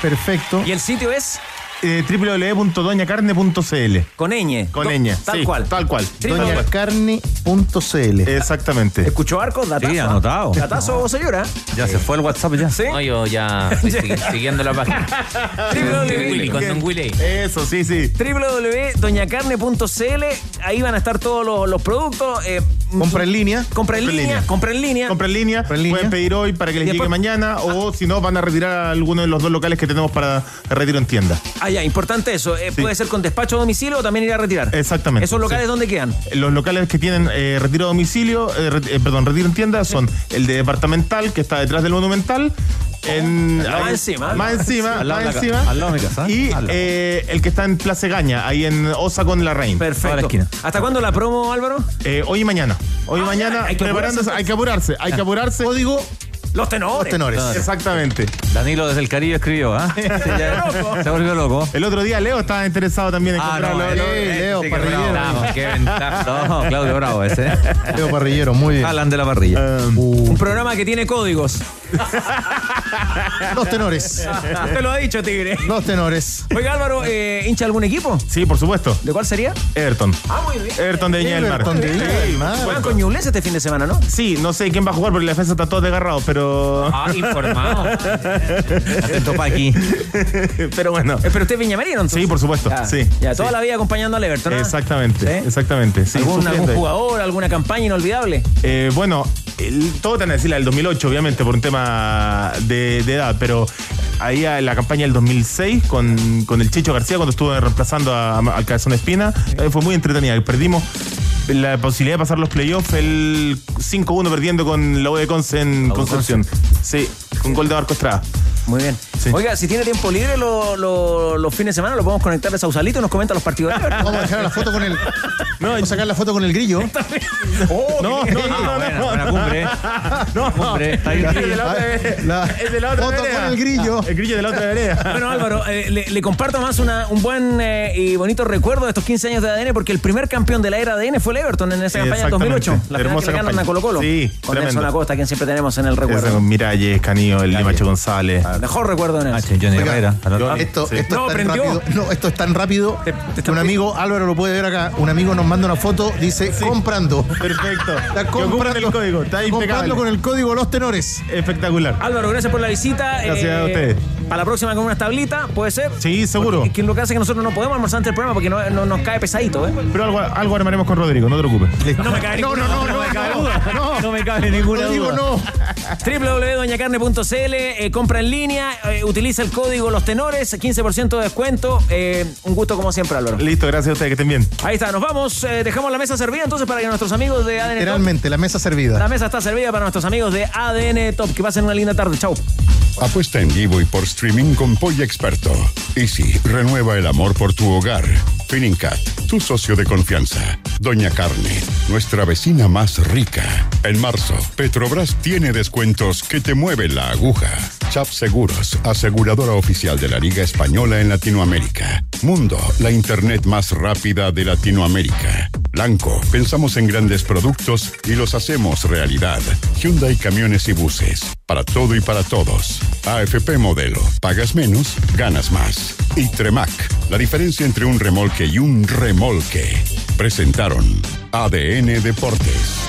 Speaker 8: Perfecto.
Speaker 1: ¿Y el sitio es?
Speaker 17: Eh, www.doñacarne.cl
Speaker 1: Con ñ.
Speaker 17: Con
Speaker 1: Do-
Speaker 17: ñ.
Speaker 1: Tal
Speaker 17: sí,
Speaker 1: cual.
Speaker 17: Tal cual.
Speaker 8: Doñacarne.cl.
Speaker 17: Exactamente.
Speaker 1: ¿Escuchó Arcos? Datazo.
Speaker 4: Sí, anotado.
Speaker 1: Datazo, señora.
Speaker 4: Ya se fue el WhatsApp ya.
Speaker 1: ¿Sí?
Speaker 9: No, yo ya estoy siguiendo la página. Willy, con Don Willy.
Speaker 17: Eso, sí, sí.
Speaker 1: www.doñacarne.cl Ahí van a estar todos los, los productos. eh,
Speaker 8: Compra en línea.
Speaker 1: compra en línea.
Speaker 17: línea.
Speaker 1: Compra en línea.
Speaker 17: Compra en línea,
Speaker 8: Compra en línea.
Speaker 17: pueden pedir hoy para que les llegue mañana o si no van a retirar a alguno de los dos locales que tenemos para retiro en tienda.
Speaker 1: Ah, ya, importante eso. Eh,
Speaker 17: Sí.
Speaker 1: Puede ser con despacho a domicilio o también ir a retirar.
Speaker 17: Exactamente.
Speaker 1: ¿Esos locales
Speaker 17: Sí.
Speaker 1: dónde quedan?
Speaker 17: Los locales que tienen eh, retiro a domicilio, eh, re- eh, perdón, retiro en tienda son el de departamental que está detrás del monumental. En,
Speaker 1: Más
Speaker 17: ahí-
Speaker 1: encima.
Speaker 17: Más encima,
Speaker 4: Al lado
Speaker 17: más encima.
Speaker 4: al lado de mi casa, ¿eh?
Speaker 17: Y
Speaker 4: Al lado.
Speaker 17: eh, el que está en Plaza Gaña, ahí en Osa con la Reina.
Speaker 4: Toda la
Speaker 1: Perfecto.
Speaker 4: esquina.
Speaker 1: ¿Hasta cuándo la promo, Álvaro?
Speaker 17: Eh, hoy y mañana. Hoy y
Speaker 1: Ah,
Speaker 17: mañana,
Speaker 1: ya, hay que
Speaker 17: preparándose, hay que apurarse, hay que apurarse.
Speaker 8: Código
Speaker 1: Los tenores.
Speaker 8: Los tenores.
Speaker 17: Exactamente.
Speaker 4: Danilo desde el Caribe escribió, ¿ah? Ya- se volvió loco.
Speaker 17: El otro día Leo estaba interesado también en
Speaker 4: Ah,
Speaker 17: comprarlo.
Speaker 4: no,
Speaker 17: Lo-
Speaker 4: eh,
Speaker 8: Leo,
Speaker 4: sí, qué
Speaker 8: parrillero.
Speaker 4: bravo, qué ventaja. No, Claudio Bravo ese. ¿eh?
Speaker 8: Leo Parrillero, muy bien.
Speaker 4: Jalan de la parrilla.
Speaker 1: Un programa que tiene códigos.
Speaker 8: Los tenores.
Speaker 1: Usted lo ha dicho, Tigre.
Speaker 8: Los tenores.
Speaker 1: Oiga, Álvaro, eh, ¿hincha algún equipo?
Speaker 17: Sí, por supuesto.
Speaker 1: ¿De cuál sería?
Speaker 17: Everton.
Speaker 1: Ah, muy bien.
Speaker 17: Everton de Viña del Mar.
Speaker 8: Everton de Viña del Mar.
Speaker 1: Juegan con Ñublense este fin de semana, ¿no?
Speaker 17: Sí, no sé quién va a jugar porque la defensa está todo desgarrado, pero.
Speaker 9: Ah, informado.
Speaker 4: Atento pa' aquí.
Speaker 17: pero bueno.
Speaker 1: Eh, pero usted es viñamarino, entonces.
Speaker 17: Sí, por supuesto.
Speaker 1: Ya,
Speaker 17: sí.
Speaker 1: Ya, toda
Speaker 17: sí.
Speaker 1: la vida acompañando al Everton. ¿ah?
Speaker 17: Exactamente,
Speaker 1: ¿Sí?
Speaker 17: exactamente. Sí,
Speaker 1: ¿Algún, jugador, alguna campaña inolvidable?
Speaker 17: Eh, bueno, el- todo te van a decir la del 2008, obviamente, por un tema de, de edad, pero ahí en la campaña del 2006 con, con el Chicho García, cuando estuvo reemplazando a- al Cabezón Espina, eh, fue muy entretenida. Perdimos la posibilidad de pasar los playoffs, el 5-1 perdiendo con la U de Conce en Concepción. Sí, con gol de Marco Estrada.
Speaker 1: Muy bien.
Speaker 17: Sí.
Speaker 1: Oiga, si tiene tiempo libre lo- lo- los fines de semana, lo podemos conectar de Sausalito y nos comenta los partidos.
Speaker 8: Vamos a dejar la foto con el. Vamos a sacar la foto con el grillo.
Speaker 1: Oh,
Speaker 17: No, no, no, no,
Speaker 4: buena,
Speaker 17: no.
Speaker 4: buena cumbre.
Speaker 17: No,
Speaker 4: Cumbre, está ahí.
Speaker 17: el grillo de la otra vereda. Es de la otra
Speaker 8: foto
Speaker 17: vereda.
Speaker 8: con el grillo.
Speaker 17: El grillo de la otra vereda.
Speaker 1: Bueno, Álvaro, eh, le, le comparto más una- un buen eh, y bonito recuerdo de estos 15 años de ADN, porque el primer campeón de la era ADN fue el Everton en esa
Speaker 17: Sí,
Speaker 1: campaña del 2008.
Speaker 17: exactamente.
Speaker 1: La final
Speaker 17: Hermosa
Speaker 1: que le ganan
Speaker 17: campaña.
Speaker 1: a Colo Colo.
Speaker 17: Sí,
Speaker 1: con
Speaker 17: tremendo.
Speaker 1: Nelson Acosta, quien siempre tenemos en el recuerdo.
Speaker 17: Miralles, Canillo, el Limacho González.
Speaker 1: Mejor recuerdo en eso.
Speaker 4: Johnny
Speaker 8: Oiga,
Speaker 4: Herrera. al otro.
Speaker 8: Esto,
Speaker 17: Sí.
Speaker 8: esto
Speaker 1: No,
Speaker 8: es tan
Speaker 1: prendió.
Speaker 8: rápido. No, esto es tan rápido
Speaker 1: Te- te
Speaker 8: que
Speaker 1: está
Speaker 8: un amigo, Álvaro lo puede ver acá, un amigo nos manda una foto, dice comprando.
Speaker 17: Perfecto.
Speaker 8: Está comprando,
Speaker 17: el código, está
Speaker 8: comprando con el código Los Tenores.
Speaker 17: Espectacular.
Speaker 1: Álvaro, gracias por la visita.
Speaker 17: Gracias
Speaker 1: Eh,
Speaker 17: a ustedes.
Speaker 1: Para la próxima con unas tablitas, ¿puede ser?
Speaker 17: Sí, seguro.
Speaker 1: Porque, que lo que hace es que nosotros no podemos almorzar antes del programa porque no, no- nos cae pesadito, ¿eh?
Speaker 17: Pero algo, algo armaremos con Rodrigo, no te preocupes.
Speaker 1: No me cae
Speaker 8: No,
Speaker 1: ninguna
Speaker 8: no, no, no,
Speaker 1: me me cabe duda. No, no me cabe ninguna
Speaker 8: No digo
Speaker 1: duda. www.doñacarne.cl, eh, compra en línea, eh, utiliza el código Los Tenores, 15% de descuento. Eh, un gusto como siempre, Álvaro.
Speaker 17: Listo, gracias a ustedes, que estén bien.
Speaker 1: Ahí está, nos vamos. eh, dejamos la mesa servida entonces para que nuestros amigos de ADN Top.
Speaker 8: Literalmente, la mesa servida.
Speaker 1: La mesa está servida para nuestros amigos de ADN Top. Que pasen una linda tarde. Chau.
Speaker 7: Apuesta en vivo y por streaming con Polla Experto. Easy, renueva el amor por tu hogar. Finincat, tu socio de confianza. Doña Carne, nuestra vecina más rica. En marzo, Petrobras tiene descuentos que te mueven la aguja. Chap Aseguradora oficial de la Liga Española en Latinoamérica. Mundo, la internet más rápida de Latinoamérica. Blanco, pensamos en grandes productos y los hacemos realidad. Hyundai Camiones y Buses, para todo y para todos. AFP Modelo, pagas menos, ganas más. Y Tremac, la diferencia entre un remolque y un remolque. Presentaron ADN Deportes.